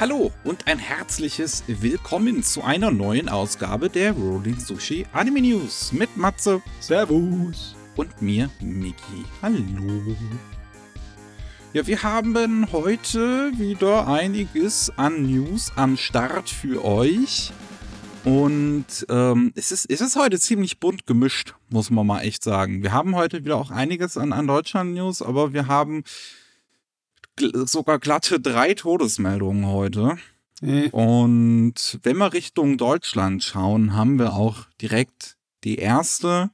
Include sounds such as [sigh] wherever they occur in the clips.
Hallo und ein herzliches Willkommen zu einer neuen Ausgabe der Rolling Sushi Anime News mit Matze Servus. und mir, Miki. Hallo. Ja, wir haben heute wieder einiges an News am Start für euch. Und ähm, es, ist, es ist heute ziemlich bunt gemischt, muss man mal echt sagen. Wir haben heute wieder auch einiges an, an Deutschland-News, aber wir haben sogar glatte drei Todesmeldungen heute. Äh, Und wenn wir Richtung Deutschland schauen, haben wir auch direkt die erste.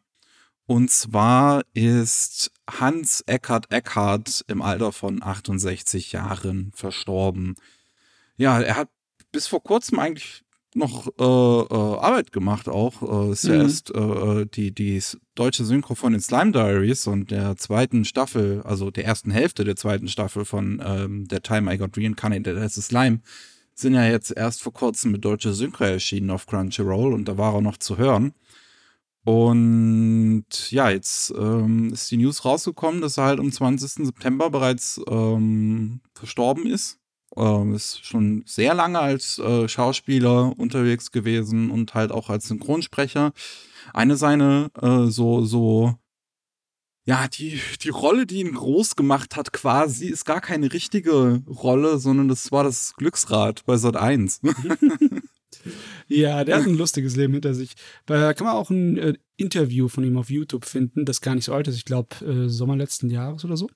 Und zwar ist Hans Eckart Eckhardt im Alter von 68 Jahren verstorben. Ja, er hat bis vor kurzem eigentlich noch äh, äh, Arbeit gemacht auch. Äh, ist ja Mhm. erst äh, die, die s- deutsche Synchro von den Slime Diaries und der zweiten Staffel, also der ersten Hälfte der zweiten Staffel von ähm, der Time I Got Reincarnated as a Slime, sind ja jetzt erst vor kurzem mit deutscher Synchro erschienen auf Crunchyroll und da war er noch zu hören. Und ja, jetzt ähm, ist die News rausgekommen, dass er halt am 20. September bereits ähm, verstorben ist. Ähm, ist schon sehr lange als äh, Schauspieler unterwegs gewesen und halt auch als Synchronsprecher. Eine seine äh, so, so, ja, die, die Rolle, die ihn groß gemacht hat, quasi, ist gar keine richtige Rolle, sondern das war das Glücksrad bei Sat 1. [laughs] Ja, der hat ein lustiges Leben hinter sich. Da kann man auch ein äh, Interview von ihm auf YouTube finden, das gar nicht so alt ist. Ich glaube, äh, Sommer letzten Jahres oder so.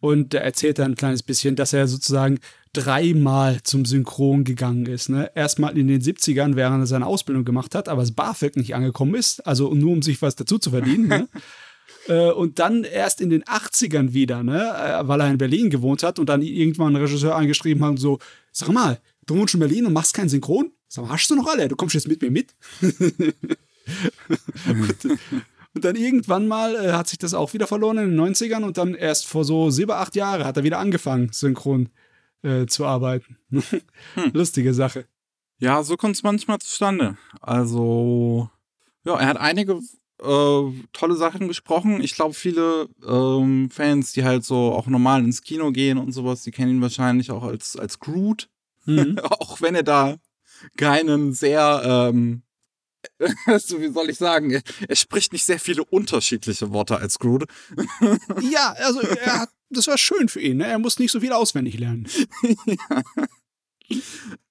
Und er erzählt da ein kleines bisschen, dass er sozusagen dreimal zum Synchron gegangen ist. Ne? Erstmal in den 70ern, während er seine Ausbildung gemacht hat, aber das BAföG nicht angekommen ist, also nur um sich was dazu zu verdienen. ne? [laughs] Äh, Und dann erst in den 80ern wieder, ne, äh, weil er in Berlin gewohnt hat und dann irgendwann einen Regisseur angeschrieben hat und so, sag mal, du wohnst in Berlin und machst keinen Synchron? Sag mal, hast du noch alle? Du kommst jetzt mit mir mit? [laughs] [laughs] und, dann irgendwann mal äh, hat sich das auch wieder verloren in den 90ern und dann erst vor so sieben, acht Jahren hat er wieder angefangen, synchron äh, zu arbeiten. [laughs] Lustige Sache. Ja, so kommt es manchmal zustande. Also, ja, er hat einige äh, tolle Sachen gesprochen. Ich glaube, viele ähm, Fans, die halt so auch normal ins Kino gehen und sowas, die kennen ihn wahrscheinlich auch als, als Groot. Mhm. [laughs] auch wenn er da keinen sehr, ähm, [laughs] so wie soll ich sagen, er, spricht nicht sehr viele unterschiedliche Worte als Groot. [laughs] ja, also er hat, das war schön für ihn. Ne? Er muss nicht so viel auswendig lernen. [laughs]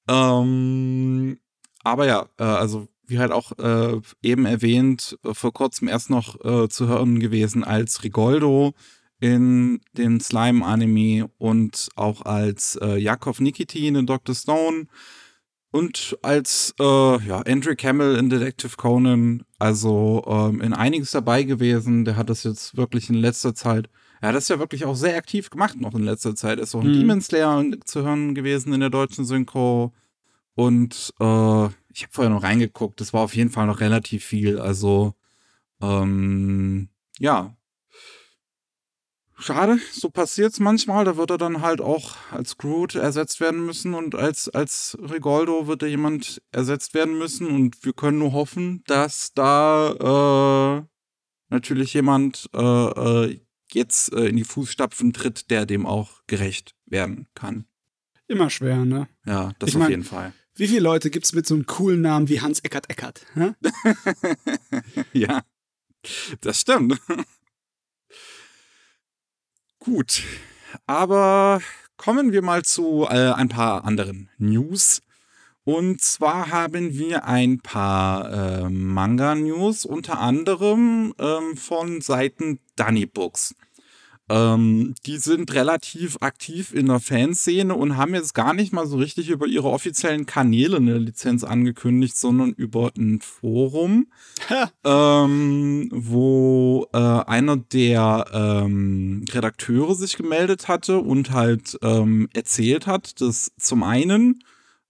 Ähm, aber ja, äh, also wie halt auch äh, eben erwähnt, äh, vor kurzem erst noch äh, zu hören gewesen als Rigoldo in dem Slime-Anime und auch als äh, Jakov Nikitin in Dr. Stone und als äh, ja, Andrew Campbell in Detective Conan, also ähm, in einiges dabei gewesen. Der hat das jetzt wirklich in letzter Zeit, er hat das ja wirklich auch sehr aktiv gemacht noch in letzter Zeit. Ist auch in Mhm. Demon Slayer zu hören gewesen in der deutschen Synchro. Und äh, ich habe vorher noch reingeguckt, das war auf jeden Fall noch relativ viel. Also, ähm, ja. Schade, so passiert's manchmal. Da wird er dann halt auch als Groot ersetzt werden müssen und als, als Rigoldo wird da jemand ersetzt werden müssen. Und wir können nur hoffen, dass da äh, natürlich jemand äh, äh, jetzt äh, in die Fußstapfen tritt, der dem auch gerecht werden kann. Immer schwer, ne? Ja, das Ich auf mein- jeden Fall. Wie viele Leute gibt's mit so einem coolen Namen wie Hans Eckert Eckert? [laughs] Ja, das stimmt. Gut, aber kommen wir mal zu äh, ein paar anderen News. Und zwar haben wir ein paar äh, Manga-News, unter anderem ähm, von Seiten Dunny Books. Ähm, die sind relativ aktiv in der Fanszene und haben jetzt gar nicht mal so richtig über ihre offiziellen Kanäle eine Lizenz angekündigt, sondern über ein Forum, [laughs] ähm, wo äh, einer der ähm, Redakteure sich gemeldet hatte und halt ähm, erzählt hat, dass zum einen,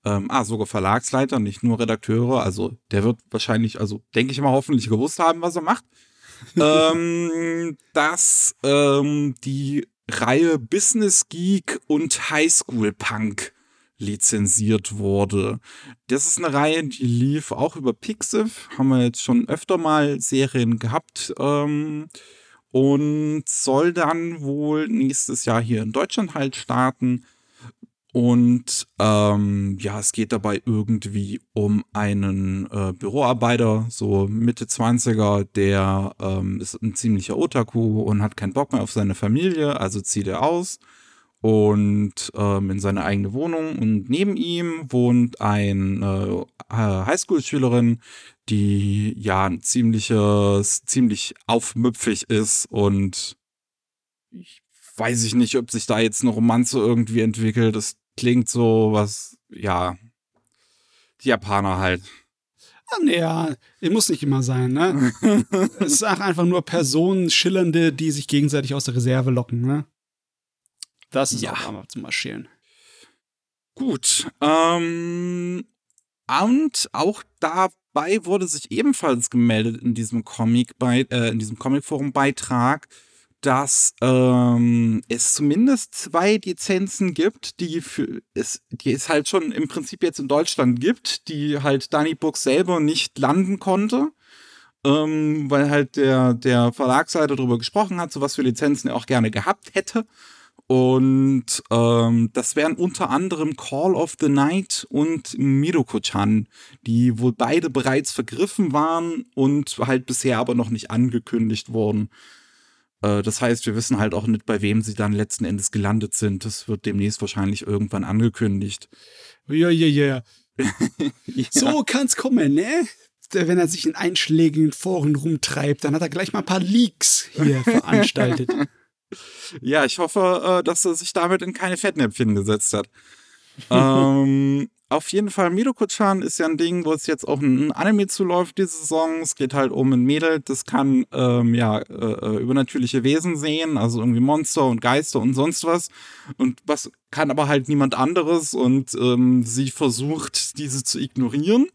ähm, ah, sogar Verlagsleiter, nicht nur Redakteure, also der wird wahrscheinlich, also denke ich mal, hoffentlich gewusst haben, was er macht [laughs] ähm, dass ähm, die Reihe Business Geek und Highschool Punk lizenziert wurde. Das ist eine Reihe, die lief auch über Pixiv, haben wir jetzt schon öfter mal Serien gehabt ähm, und soll dann wohl nächstes Jahr hier in Deutschland halt starten. Und ähm, ja, es geht dabei irgendwie um einen äh, Büroarbeiter, so Mitte 20er, der ähm, ist ein ziemlicher Otaku und hat keinen Bock mehr auf seine Familie, also zieht er aus und ähm, in seine eigene Wohnung. Und neben ihm wohnt eine äh, Highschool-Schülerin, die ja ein ziemliches, ziemlich aufmüpfig ist und ich weiß ich nicht, ob sich da jetzt eine Romanze irgendwie entwickelt. Das klingt so was, ja, die Japaner halt. Ja, es muss nicht immer sein, ne? [laughs] es ist auch einfach nur Personen, Schillernde, die sich gegenseitig aus der Reserve locken, ne? Das ist ja. auch einmal zum Marschieren. Gut. Ähm, und auch dabei wurde sich ebenfalls gemeldet in diesem Comic bei, äh, in diesem Comicforum-Beitrag, dass ähm, es zumindest zwei Lizenzen gibt, die für es, die es halt schon im Prinzip jetzt in Deutschland gibt, die halt Danny Book selber nicht landen konnte. Ähm, weil halt der, der Verlagsseite darüber gesprochen hat, so was für Lizenzen er auch gerne gehabt hätte. Und ähm, das wären unter anderem Call of the Night und Miroko-chan, die wohl beide bereits vergriffen waren und halt bisher aber noch nicht angekündigt wurden. Äh, das heißt, wir wissen halt auch nicht, bei wem sie dann letzten Endes gelandet sind. Das wird demnächst wahrscheinlich irgendwann angekündigt. Ja, ja, ja. [laughs] So kann's kommen, ne? Wenn er sich in einschlägigen Foren rumtreibt, dann hat er gleich mal ein paar Leaks hier [laughs] veranstaltet. Ja, ich hoffe, äh, dass er sich damit in keine Fettnäpfchen gesetzt hat. [laughs] ähm, auf jeden Fall, Midoko-chan ist ja ein Ding, wo es jetzt auch ein Anime zuläuft, diese Saison. Es geht halt um ein Mädel, das kann ähm, ja äh, äh, übernatürliche Wesen sehen, also irgendwie Monster und Geister und sonst was. Und was kann aber halt niemand anderes und ähm, sie versucht, diese zu ignorieren.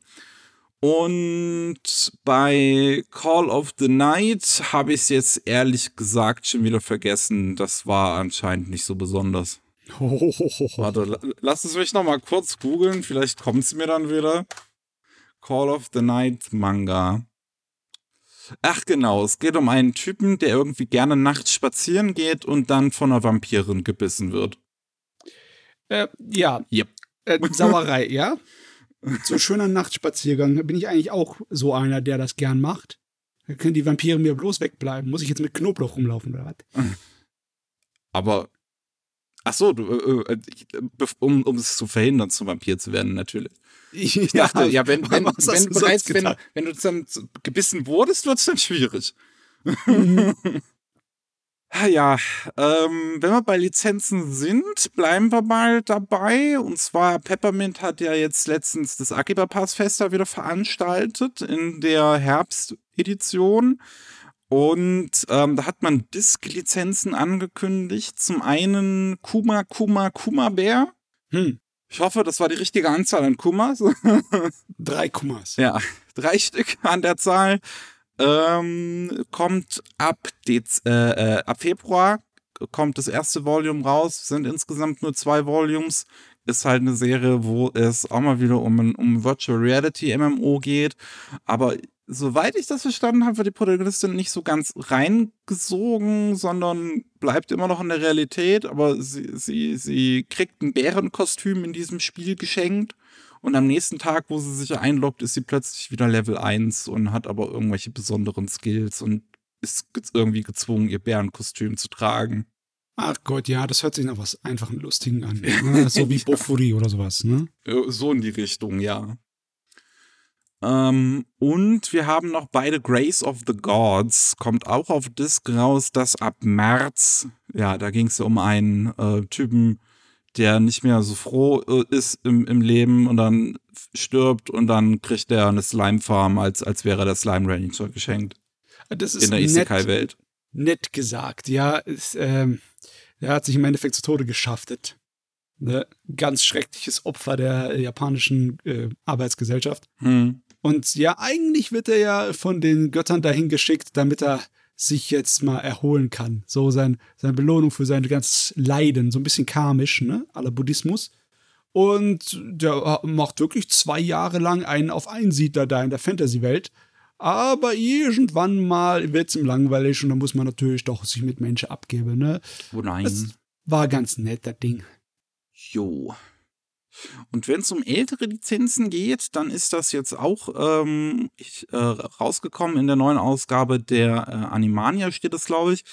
Und bei Call of the Night habe ich es jetzt ehrlich gesagt schon wieder vergessen. Das war anscheinend nicht so besonders. Warte, lass es mich noch mal kurz googeln. Vielleicht kommt es mir dann wieder. Call of the Night Manga. Ach genau, es geht um einen Typen, der irgendwie gerne nachts spazieren geht und dann von einer Vampirin gebissen wird. Äh, ja. Yep. Äh, Sauerei, ja? So schöner Nachtspaziergang. Bin ich eigentlich auch so einer, der das gern macht? Da können die Vampire mir bloß wegbleiben. Muss ich jetzt mit Knoblauch rumlaufen oder was? Aber Ach so, du, äh, äh um, um es zu verhindern, zum Vampir zu werden, natürlich. Ich, ich dachte, ja, wenn, wenn, wenn, du bereits, wenn, wenn du dann gebissen wurdest, wird es dann schwierig. Mhm. [laughs] ja, ähm, wenn wir bei Lizenzen sind, bleiben wir mal dabei. Und zwar, Peppermint hat ja jetzt letztens das Akiba Pass Fester wieder veranstaltet in der Herbstedition. Und ähm, da hat man Disk-Lizenzen angekündigt. Zum einen Kuma, Kuma, Kuma Bär. Hm. Ich hoffe, das war die richtige Anzahl an Kumas. [laughs] drei Kumas. Ja, drei Stück an der Zahl. Ähm, kommt ab, Dez äh, äh, ab Februar kommt das erste Volume raus. Sind insgesamt nur zwei Volumes. Ist halt eine Serie, wo es auch mal wieder um um Virtual Reality MMO geht. Aber soweit ich das verstanden habe, wird die Protagonistin nicht so ganz reingesogen, sondern bleibt immer noch in der Realität, aber sie, sie, sie kriegt ein Bärenkostüm in diesem Spiel geschenkt. Und am nächsten Tag, wo sie sich einloggt, ist sie plötzlich wieder Level 1 und hat aber irgendwelche besonderen Skills und ist irgendwie gezwungen, ihr Bärenkostüm zu tragen. Ach Gott, ja, das hört sich nach was einfachen Lustigen an. [laughs] Ne? So wie Bofuri oder sowas, ne? So in die Richtung, ja. Ähm, und wir haben noch beide Grace of the Gods, kommt auch auf Disc raus, das ab März, ja, da ging es um einen äh, Typen, der nicht mehr so froh äh, ist im, im Leben und dann stirbt und dann kriegt er eine Slime-Farm, als, als wäre der Slime Ranger geschenkt. Das ist in der Isekai-Welt. Nett gesagt, ja. Ist, ähm, er hat sich im Endeffekt zu Tode geschaftet. Ne? Ganz schreckliches Opfer der japanischen äh, Arbeitsgesellschaft. Hm. Und ja, eigentlich wird er ja von den Göttern dahin geschickt, damit er sich jetzt mal erholen kann. So sein, seine Belohnung für sein ganzes Leiden, so ein bisschen karmisch, ne? Aller Buddhismus. Und der macht wirklich zwei Jahre lang einen auf Einsiedler da in der Fantasy-Welt. Aber irgendwann mal wird es ihm langweilig und dann muss man natürlich doch sich mit Menschen abgeben, ne? Oh nein. Das war ganz nett, das Ding. Jo. Und wenn es um ältere Lizenzen geht, dann ist das jetzt auch ähm, ich, äh, rausgekommen in der neuen Ausgabe der äh, Animania, steht es, glaube ich.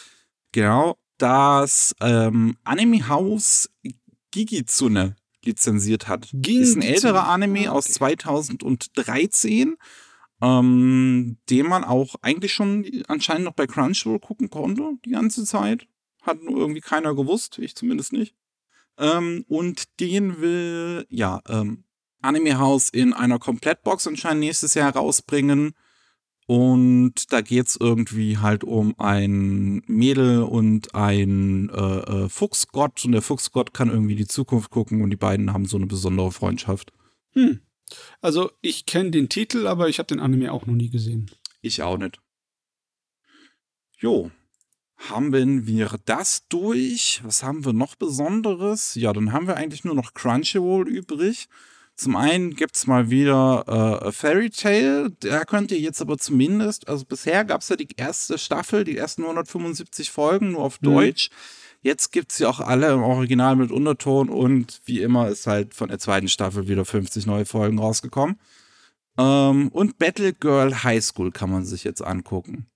Genau, das ähm, Anime House Gigitsune lizenziert hat. Gingitsune. Ist ein älterer Anime Ah, aus okay. 2013, ähm, den man auch eigentlich schon anscheinend noch bei Crunchyroll gucken konnte die ganze Zeit. Hat nur irgendwie keiner gewusst, ich zumindest nicht. Ähm, und den will, ja, ähm, Anime House in einer Komplettbox anscheinend nächstes Jahr rausbringen. Und da geht's irgendwie halt um ein Mädel und ein äh, äh, Fuchsgott. Und der Fuchsgott kann irgendwie die Zukunft gucken und die beiden haben so eine besondere Freundschaft. Hm. Also, ich kenne den Titel, aber ich habe den Anime auch noch nie gesehen. Ich auch nicht. Jo. Haben wir das durch? Was haben wir noch Besonderes? Ja, dann haben wir eigentlich nur noch Crunchyroll übrig. Zum einen gibt's mal wieder äh, Fairy Tale. Da könnt ihr jetzt aber zumindest, also bisher gab's ja die erste Staffel, die ersten 175 Folgen nur auf Mhm. Deutsch. Jetzt gibt's sie auch alle im Original mit Unterton und wie immer ist halt von der zweiten Staffel wieder 50 neue Folgen rausgekommen. Ähm, und Battle Girl High School kann man sich jetzt angucken.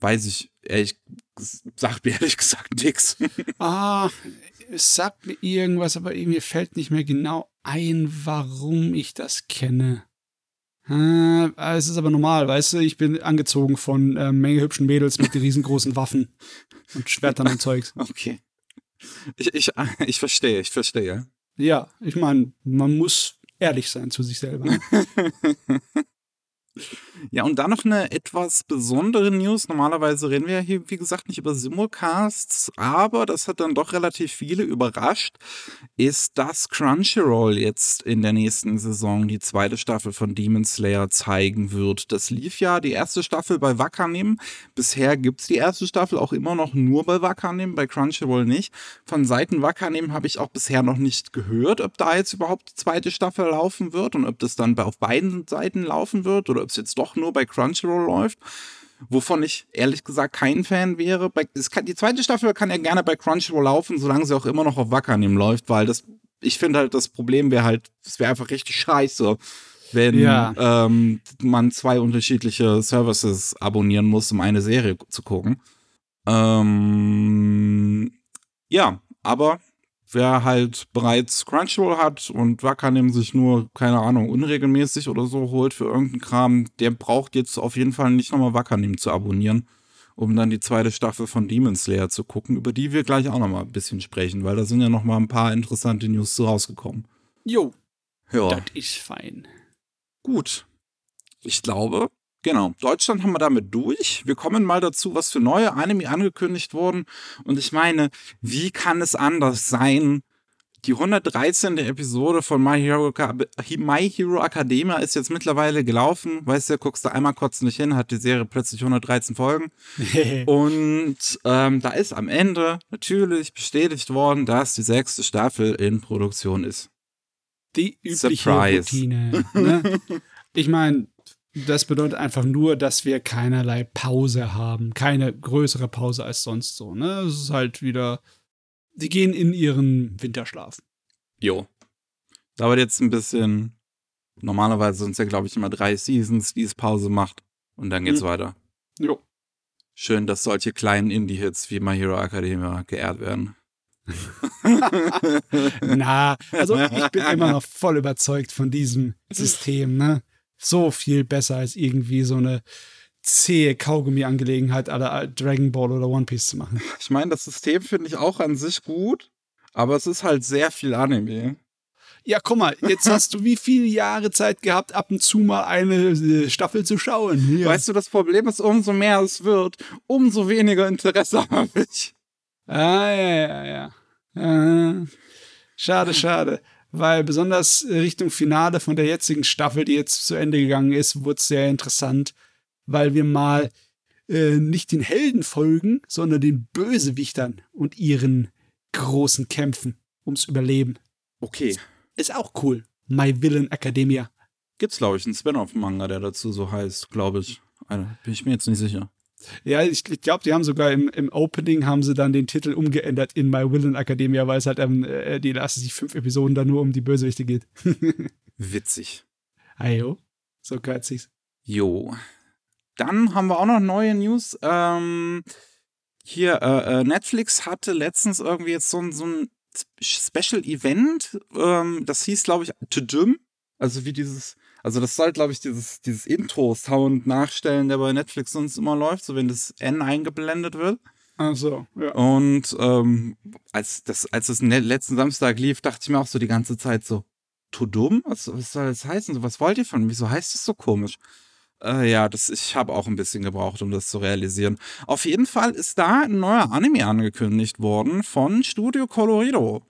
Weiß ich, ehrlich, sagt mir ehrlich gesagt nix. [laughs] Ah, es sagt mir irgendwas, aber mir fällt nicht mehr genau ein, warum ich das kenne. Äh, es ist aber normal, weißt du, ich bin angezogen von äh, Menge hübschen Mädels mit riesengroßen Waffen und Schwertern und Zeugs. [laughs] Okay. Ich, ich, [laughs] ich verstehe, ich verstehe. Ja, ich meine, man muss ehrlich sein zu sich selber. Ja, und dann noch eine etwas besondere News. Normalerweise reden wir ja hier, wie gesagt, nicht über Simulcasts, aber das hat dann doch relativ viele überrascht, ist, dass Crunchyroll jetzt in der nächsten Saison die zweite Staffel von Demon Slayer zeigen wird. Das lief ja die erste Staffel bei Wakanim. Bisher gibt's die erste Staffel auch immer noch nur bei Wakanim, bei Crunchyroll nicht. Von Seiten Wakanim habe ich auch bisher noch nicht gehört, ob da jetzt überhaupt die zweite Staffel laufen wird und ob das dann auf beiden Seiten laufen wird oder ob es jetzt doch nur bei Crunchyroll läuft. Wovon ich ehrlich gesagt kein Fan wäre. Bei, es kann, die zweite Staffel kann ja gerne bei Crunchyroll laufen, solange sie auch immer noch auf Wakanim läuft, weil das, ich finde halt, das Problem wäre halt, es wäre einfach richtig scheiße, wenn Ja. ähm, man zwei unterschiedliche Services abonnieren muss, um eine Serie zu gucken. Ähm, ja, aber wer halt bereits Crunchyroll hat und Wakanim sich nur, keine Ahnung, unregelmäßig oder so holt für irgendeinen Kram, der braucht jetzt auf jeden Fall nicht nochmal Wakanim zu abonnieren, um dann die zweite Staffel von Demon Slayer zu gucken, über die wir gleich auch nochmal ein bisschen sprechen, weil da sind ja nochmal ein paar interessante News zu rausgekommen. Jo, Ja. das ist fein. Gut. Ich glaube, genau. Deutschland haben wir damit durch. Wir kommen mal dazu, was für neue Anime angekündigt wurden. Und ich meine, wie kann es anders sein? Die 113. Episode von My Hero, My Hero Academia ist jetzt mittlerweile gelaufen. Weißt du, guckst du einmal kurz nicht hin, hat die Serie plötzlich 113 Folgen. [laughs] Und ähm, da ist am Ende natürlich bestätigt worden, dass die sechste Staffel in Produktion ist. Die übliche Surprise. Routine. Ne? [laughs] Ich meine, das bedeutet einfach nur, dass wir keinerlei Pause haben. Keine größere Pause als sonst so. Ne? Es ist halt wieder. Die gehen in ihren Winterschlaf. Jo. Dauert jetzt ein bisschen. Normalerweise sind es ja, glaube ich, immer drei Seasons, die es Pause macht. Und dann geht's Mhm. weiter. Jo. Schön, dass solche kleinen Indie-Hits wie My Hero Academia geehrt werden. [laughs] Na, also ich bin immer noch voll überzeugt von diesem [laughs] System, ne? So viel besser als irgendwie so eine zähe Kaugummi-Angelegenheit aller Dragon Ball oder One Piece zu machen. Ich meine, das System finde ich auch an sich gut, aber es ist halt sehr viel Anime. Ja, guck mal, jetzt [laughs] hast du wie viele Jahre Zeit gehabt, ab und zu mal eine äh, Staffel zu schauen. Ja. Weißt du, das Problem ist, umso mehr es wird, umso weniger Interesse [laughs] habe ich. Ah, ja, ja, ja. Äh, schade, schade. Weil besonders Richtung Finale von der jetzigen Staffel, die jetzt zu Ende gegangen ist, wurde es sehr interessant, weil wir mal äh, nicht den Helden folgen, sondern den Bösewichtern und ihren großen Kämpfen ums Überleben. Okay. Ist auch cool. My Villain Academia. Gibt's, glaube ich, einen Spin-off-Manga, der dazu so heißt, glaube ich. Also, bin ich mir jetzt nicht sicher. Ja, ich, ich glaube, die haben sogar im, im Opening haben sie dann den Titel umgeändert in My Villain Academia, weil es halt ähm, äh, die lassen sich fünf Episoden dann nur um die Bösewichte geht. [laughs] Witzig. Ayo, so gehört sich's. Jo. Dann haben wir auch noch neue News. Ähm, hier, äh, äh Netflix hatte letztens irgendwie jetzt so, so ein Special Event. Ähm, das hieß, glaube ich, To Dim. Also wie dieses also das soll, glaube ich, dieses, dieses Intro-Sound nachstellen, der bei Netflix sonst immer läuft, so wenn das N eingeblendet wird. Ach so, ja. Und ähm, als, das, als es letzten Samstag lief, dachte ich mir auch so die ganze Zeit so, to dumm? Was, was soll das heißen? So, was wollt ihr von mir? Wieso heißt es so komisch? Äh, ja, das, ich habe auch ein bisschen gebraucht, um das zu realisieren. Auf jeden Fall ist da ein neuer Anime angekündigt worden von Studio Colorido.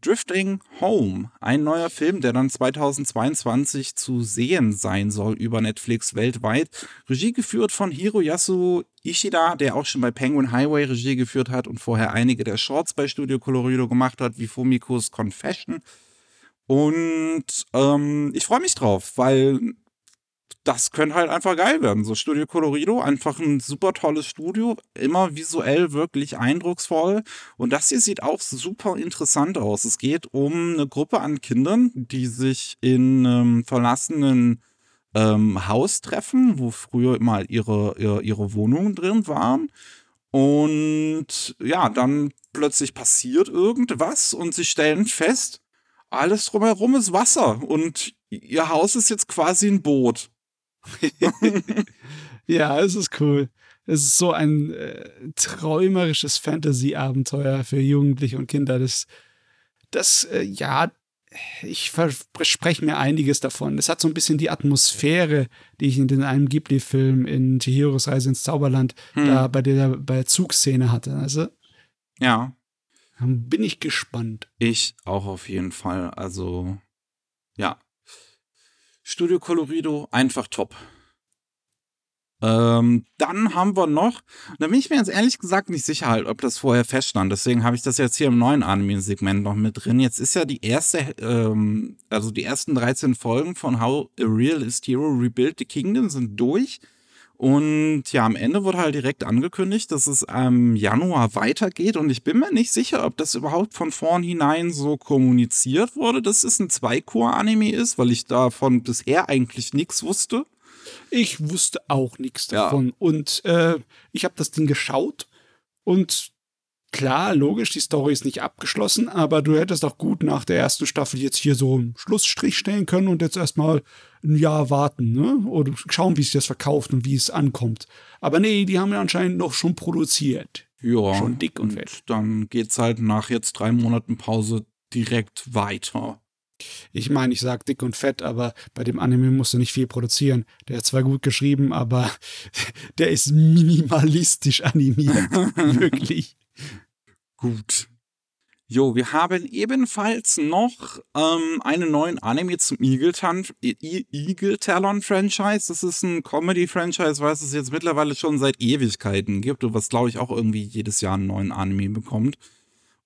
Drifting Home, ein neuer Film, der dann 2022 zu sehen sein soll über Netflix weltweit. Regie geführt von Hiroyasu Ishida, der auch schon bei Penguin Highway Regie geführt hat und vorher einige der Shorts bei Studio Colorido gemacht hat, wie Fumikos Confession. Und ähm, ich freue mich drauf, weil das könnte halt einfach geil werden. So Studio Colorido, einfach ein super tolles Studio, immer visuell wirklich eindrucksvoll. Und das hier sieht auch super interessant aus. Es geht um eine Gruppe an Kindern, die sich in einem verlassenen ähm, Haus treffen, wo früher mal ihre, ihre, ihre Wohnungen drin waren. Und ja, dann plötzlich passiert irgendwas und sie stellen fest, alles drumherum ist Wasser und ihr Haus ist jetzt quasi ein Boot. [laughs] ja, es ist cool. Es ist so ein äh, träumerisches Fantasy-Abenteuer für Jugendliche und Kinder. Das, das äh, ja, ich verspreche mir einiges davon. Es hat so ein bisschen die Atmosphäre, die ich in den einem Ghibli-Film in Chihiros Reise ins Zauberland hm. da bei der, bei der Zugszene hatte. Also, ja. Bin ich gespannt. Ich auch auf jeden Fall. Also, ja, Studio Colorido, einfach top. Ähm, dann haben wir noch, da bin ich mir jetzt ehrlich gesagt nicht sicher halt, ob das vorher feststand. Deswegen habe ich das jetzt hier im neuen Anime-Segment noch mit drin. Jetzt ist ja die erste, ähm, also die ersten 13 Folgen von How a Realist Hero Rebuild the Kingdom sind durch. Und ja, am Ende wurde halt direkt angekündigt, dass es im Januar weitergeht. Und ich bin mir nicht sicher, ob das überhaupt von vornherein so kommuniziert wurde, dass es ein Zweikur-Anime ist, weil ich davon bisher eigentlich nichts wusste. Ich wusste auch nichts davon. Ja. Und äh, ich habe das Ding geschaut und klar, logisch, die Story ist nicht abgeschlossen, aber du hättest auch gut nach der ersten Staffel jetzt hier so einen Schlussstrich stellen können und jetzt erstmal ein Jahr warten, ne? Oder schauen, wie sich das verkauft und wie es ankommt. Aber nee, die haben ja anscheinend noch schon produziert. Ja. Schon dick und fett. Dann geht's halt nach jetzt drei Monaten Pause direkt weiter. Ich meine, ich sag dick und fett, aber bei dem Anime musst du nicht viel produzieren. Der ist zwar gut geschrieben, aber [laughs] der ist minimalistisch animiert. [laughs] Wirklich. Gut. Jo, wir haben ebenfalls noch ähm, einen neuen Anime zum Eagle, Talon Franchise. Das ist ein Comedy-Franchise, was es jetzt mittlerweile schon seit Ewigkeiten gibt und was, glaube ich, auch irgendwie jedes Jahr einen neuen Anime bekommt.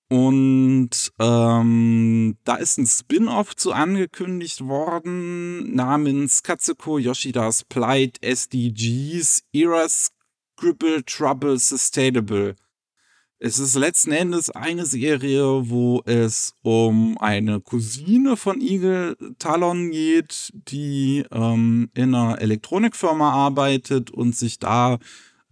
Und ähm, da ist ein Spin-off zu angekündigt worden namens Katsuko Yoshidas Plight SDGs Era Scribble Trouble Sustainable. Es ist letzten Endes eine Serie, wo es um eine Cousine von Eagle Talon geht, die ähm, in einer Elektronikfirma arbeitet und sich da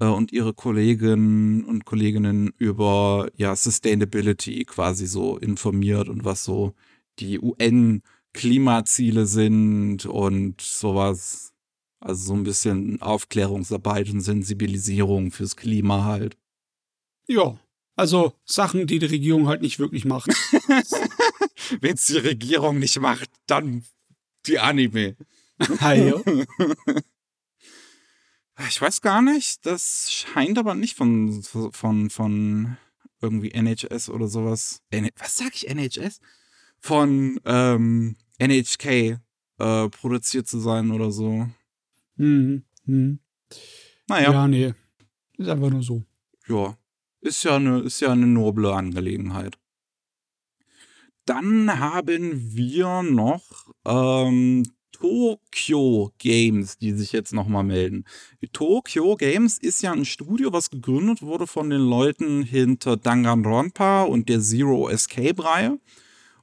äh, und ihre Kolleginnen und Kolleginnen über ja Sustainability quasi so informiert und was so die UN Klimaziele sind und sowas. Also so ein bisschen Aufklärungsarbeit und Sensibilisierung fürs Klima halt. Ja, also Sachen, die die Regierung halt nicht wirklich macht. [laughs] Wenn es die Regierung nicht macht, dann die Anime. Hallo. [laughs] ich weiß gar nicht. Das scheint aber nicht von, von, von irgendwie NHS oder sowas. Was sag ich NHS? Von ähm, NHK äh, produziert zu sein oder so. Mhm. mhm. Naja. Ja, nee. Ist einfach nur so. Ja. Ist ja eine, ist ja eine noble Angelegenheit. Dann haben wir noch ähm, Tokyo Games, die sich jetzt nochmal melden. Tokyo Games ist ja ein Studio, was gegründet wurde von den Leuten hinter Danganronpa und der Zero Escape-Reihe.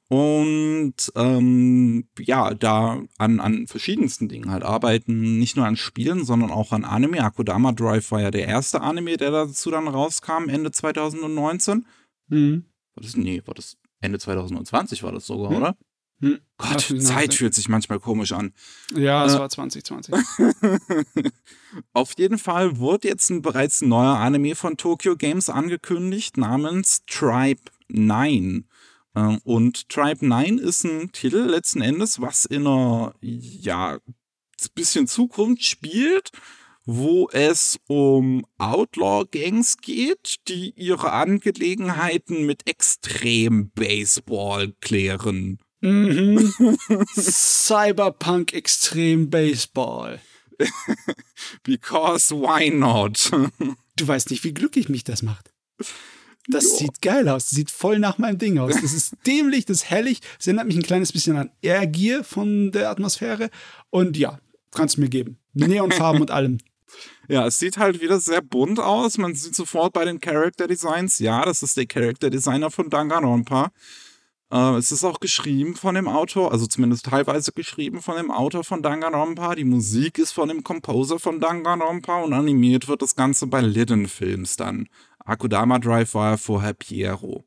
Und ähm, ja, da an, an verschiedensten Dingen halt arbeiten, nicht nur an Spielen, sondern auch an Anime. Akudama Drive war ja der erste Anime, der dazu dann rauskam, Ende 2019. Mhm. War das, nee, war das Ende 2020 war das sogar, hm? oder? Hm. Gott, Zeit fühlt sich manchmal komisch an. Ja, es äh, war 2020. [laughs] Auf jeden Fall wurde jetzt ein, bereits ein neuer Anime von Tokyo Games angekündigt, namens Tribe 9. Ähm, und Tribe 9 ist ein Titel letzten Endes, was in einer, ja, bisschen Zukunft spielt wo es um Outlaw-Gangs geht, die ihre Angelegenheiten mit Extrem-Baseball klären. Mhm. [laughs] Cyberpunk Extrem Baseball. Because why not? du weißt nicht, wie glücklich mich das macht. [laughs] Das jo. sieht geil aus. Das sieht voll nach meinem Ding aus. Das ist [laughs] dämlich, das ist hellig. Es erinnert mich ein kleines bisschen an Airgear von der Atmosphäre. Und ja, kannst du mir geben. Neonfarben und allem. [laughs] Ja, es sieht halt wieder sehr bunt aus. Man sieht sofort bei den Character Designs, ja, das ist der Character Designer von Danganronpa. Äh, es ist auch geschrieben von dem Autor, also zumindest teilweise geschrieben von dem Autor von Danganronpa. Die Musik ist von dem Composer von Danganronpa und animiert wird das Ganze bei Lidden Films dann. Akudama Drive war ja vorher Piero.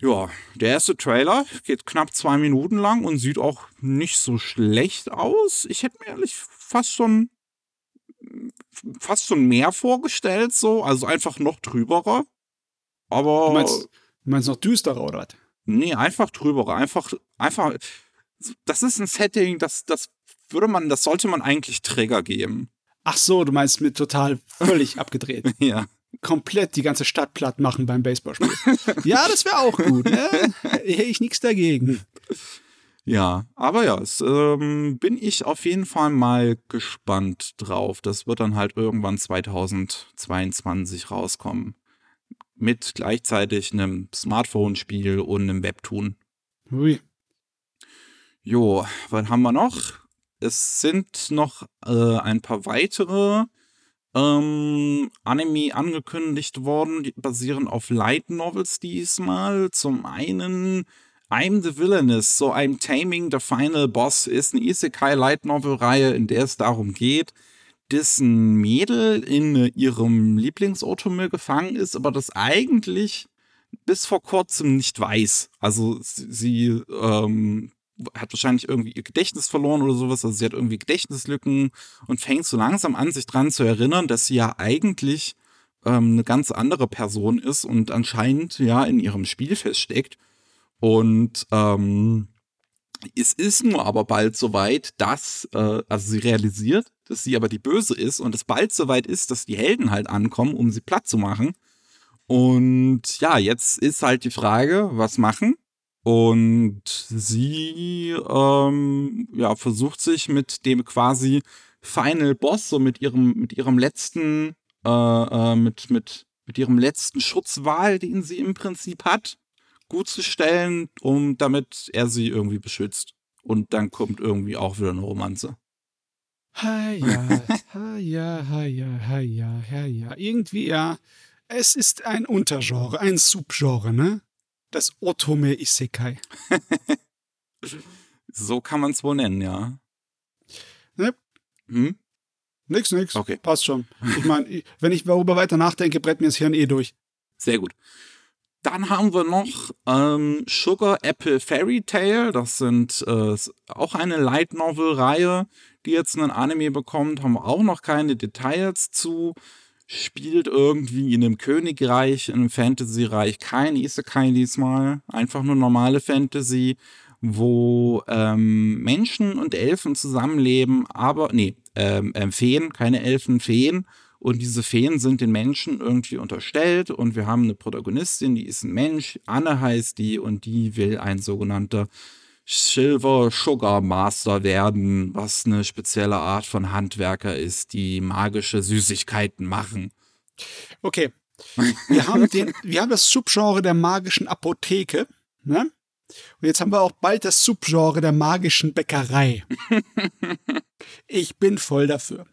Ja, der erste Trailer geht knapp zwei Minuten lang und sieht auch nicht so schlecht aus. Ich hätte mir ehrlich fast schon fast schon mehr vorgestellt, so, also einfach noch drüberer. Aber. Du meinst, du meinst noch düsterer, oder was? Nee, einfach drüberer. Einfach, einfach. Das ist ein Setting, das, das würde man, das sollte man eigentlich Träger geben. Ach so, du meinst mit total völlig [laughs] abgedreht. ja. Komplett die ganze Stadt platt machen beim Baseballspiel. ja, das wäre auch gut, ne? Hätte ich nichts dagegen. Ja, aber ja, es, ähm, bin ich auf jeden Fall mal gespannt drauf. Das wird dann halt irgendwann 2022 rauskommen. Mit gleichzeitig einem Smartphone-Spiel und einem Webtoon. Hui. Jo, was haben wir noch? Es sind noch äh, ein paar weitere ähm, Anime angekündigt worden, die basieren auf Light Novels diesmal. Zum einen I'm the Villainous, so I'm Taming the Final Boss, ist eine Isekai Light Novel Reihe, in der es darum geht, dass ein Mädel in ihrem Lieblingsautomüll gefangen ist, aber das eigentlich bis vor kurzem nicht weiß. Also sie ähm, hat wahrscheinlich irgendwie ihr Gedächtnis verloren oder sowas. Also sie hat irgendwie Gedächtnislücken und fängt so langsam an, sich dran zu erinnern, dass sie ja eigentlich ähm, eine ganz andere Person ist und anscheinend ja in ihrem Spiel feststeckt. Und ähm, es ist nur aber bald soweit, dass, äh, also sie realisiert, dass sie aber die Böse ist und es bald soweit ist, dass die Helden halt ankommen, um sie platt zu machen. Und ja, jetzt ist halt die Frage, was machen? Und sie ähm, ja, versucht sich mit dem quasi Final Boss, so mit ihrem, mit ihrem letzten, äh, äh, mit, mit, mit ihrem letzten Schutzwahl, den sie im Prinzip hat, gut zu stellen, um damit er sie irgendwie beschützt. Und dann kommt irgendwie auch wieder eine Romanze. Ha ja, ha ja, ha ja, ha ja, ha ja. Irgendwie ja. Es ist ein Untergenre, ein Subgenre, ne? Das Otome Isekai. [laughs] so kann man es wohl nennen, ja. Ne? Hm? Nix, nix. Okay. Passt schon. [laughs] Ich meine, wenn ich darüber weiter nachdenke, brett mir das Hirn eh durch. Sehr gut. Dann haben wir noch ähm, Sugar Apple Fairy Tale. Das sind äh, auch eine Light Novel Reihe, die jetzt einen Anime bekommt. Haben wir auch noch keine Details zu. Spielt irgendwie in einem Königreich, in einem Fantasy-Reich. Kein Isekai diesmal. Einfach nur normale Fantasy, wo ähm, Menschen und Elfen zusammenleben. Aber, nee, ähm, ähm, Feen, keine Elfen, Feen und diese Feen sind den Menschen irgendwie unterstellt und wir haben eine Protagonistin, die ist ein Mensch, Anne heißt die und die will ein sogenannter Silver Sugar Master werden, was eine spezielle Art von Handwerker ist, die magische Süßigkeiten machen. Okay. Wir haben, [laughs] den, wir haben das Subgenre der magischen Apotheke. Ne? Und jetzt haben wir auch bald das Subgenre der magischen Bäckerei. [laughs] ich bin voll dafür.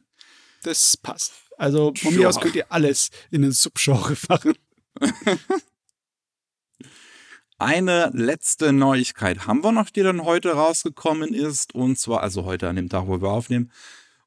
Das passt. Also von mir aus könnt ihr alles in den Subgenre machen. [laughs] Eine letzte Neuigkeit haben wir noch, die dann heute rausgekommen ist. Und zwar, also heute an dem Tag, wo wir aufnehmen.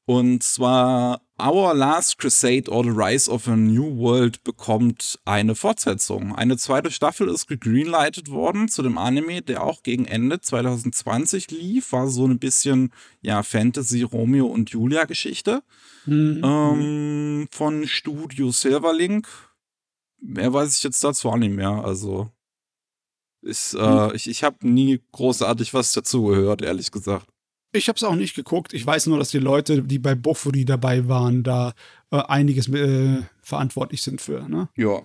Und zwar Our Last Crusade or the Rise of a New World bekommt eine Fortsetzung. Eine zweite Staffel ist gegreenlightet worden zu dem Anime, der auch gegen Ende 2020 lief. War so ein bisschen, ja, Fantasy, Romeo und Julia Geschichte. Mhm. Ähm, von Studio Silverlink. Mehr weiß ich jetzt dazu auch nicht mehr. Also, ist, äh, mhm. ich, ich habe nie großartig was dazu gehört, ehrlich gesagt. Ich habe es auch nicht geguckt. Ich weiß nur, dass die Leute, die bei Bofuri dabei waren, da äh, einiges äh, verantwortlich sind für. Ne? Ja.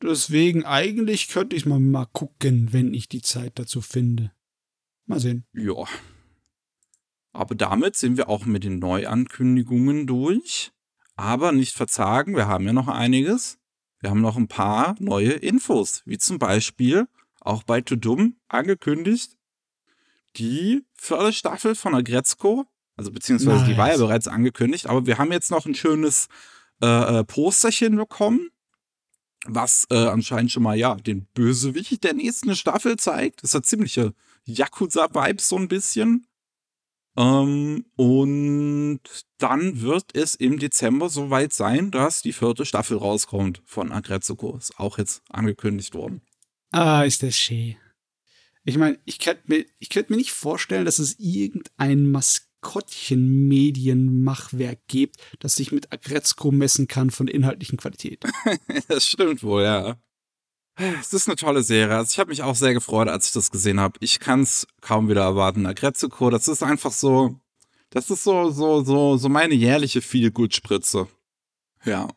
Deswegen eigentlich könnte ich mal, mal gucken, wenn ich die Zeit dazu finde. Mal sehen. Ja. Aber damit sind wir auch mit den Neuankündigungen durch. Aber nicht verzagen, wir haben ja noch einiges. Wir haben noch ein paar neue Infos, wie zum Beispiel auch bei Tudum angekündigt, die vierte Staffel von Agretzko, also beziehungsweise nice. die war ja bereits angekündigt, aber wir haben jetzt noch ein schönes äh, äh, Posterchen bekommen, was äh, anscheinend schon mal, ja, den Bösewicht der nächsten Staffel zeigt. Das hat ziemliche Yakuza-Vibes so ein bisschen. Ähm, und dann wird es im Dezember soweit sein, dass die vierte Staffel rauskommt von Agretzko. Ist auch jetzt angekündigt worden. Ah, ist das schön. Ich meine, ich könnte mir, ich mir nicht vorstellen, dass es irgendein Maskottchen-Medienmachwerk gibt, das sich mit Agretzko messen kann von der inhaltlichen Qualität. [laughs] das stimmt wohl, ja. Es ist eine tolle Serie. Also ich habe mich auch sehr gefreut, als ich das gesehen habe. Ich kann es kaum wieder erwarten. Agretzko, das ist einfach so, das ist so, so, so, so meine jährliche Feel-Good-Spritze. Ja.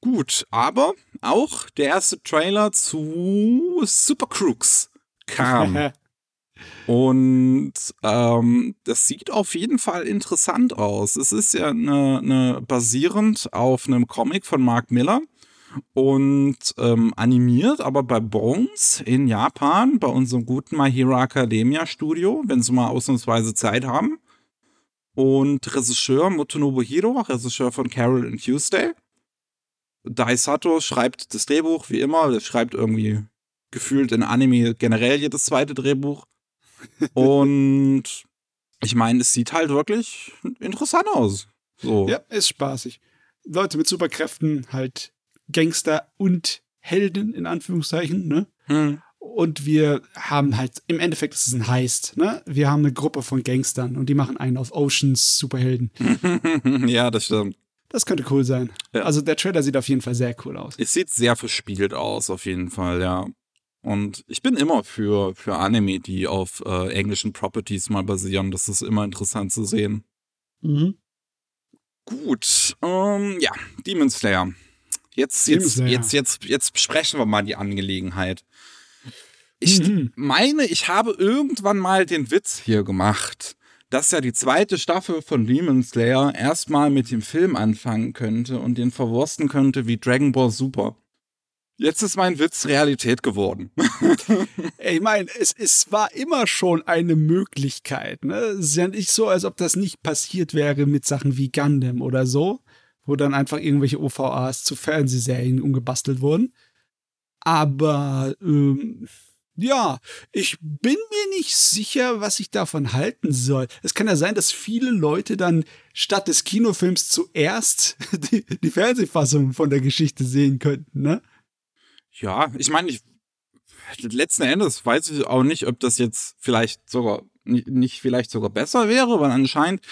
Gut, aber auch der erste Trailer zu Super Crooks kam. [laughs] Und ähm, das sieht auf jeden Fall interessant aus. Es ist ja eine, eine basierend auf einem Comic von Mark Miller und ähm, animiert, aber bei Bones in Japan, bei unserem guten My Hero Academia Studio, wenn sie mal ausnahmsweise Zeit haben. Und Regisseur Motonobu Hiro, Regisseur von Carol and Tuesday. Daisato schreibt das Drehbuch wie immer, er schreibt irgendwie gefühlt in Anime generell jedes zweite Drehbuch. [laughs] Und ich meine, es sieht halt wirklich interessant aus. So. Ja, ist spaßig. Leute mit Superkräften, halt Gangster und Helden in Anführungszeichen, ne? Hm. Und wir haben halt, im Endeffekt ist es ein Heist, ne? Wir haben eine Gruppe von Gangstern und die machen einen auf Oceans Superhelden. [laughs] ja, das stimmt. Das könnte cool sein. Ja. Also der Trailer sieht auf jeden Fall sehr cool aus. Es sieht sehr verspielt aus, auf jeden Fall, ja. Und ich bin immer für, für Anime, die auf äh, englischen Properties mal basieren. Das ist immer interessant zu sehen. Mhm. Gut, ähm, ja, Demon Slayer. Jetzt, Demon jetzt, Slayer. jetzt, jetzt, jetzt besprechen wir mal die Angelegenheit. Ich mhm. meine, ich habe irgendwann mal den Witz hier gemacht, dass ja die zweite Staffel von Demon Slayer erstmal mit dem Film anfangen könnte und den verwursten könnte wie Dragon Ball Super. Jetzt ist mein Witz Realität geworden. [laughs] ich meine, es, es war immer schon eine Möglichkeit. Ne? Es ist ja nicht so, als ob das nicht passiert wäre mit Sachen wie Gundam oder so, wo dann einfach irgendwelche OVAs zu Fernsehserien umgebastelt wurden. Aber ähm, ja, ich bin mir nicht sicher, was ich davon halten soll. Es kann ja sein, dass viele Leute dann statt des Kinofilms zuerst [laughs] die, die Fernsehfassung von der Geschichte sehen könnten, ne? Ja, ich meine, ich, letzten Endes weiß ich auch nicht, ob das jetzt vielleicht sogar nicht vielleicht sogar besser wäre, weil anscheinend,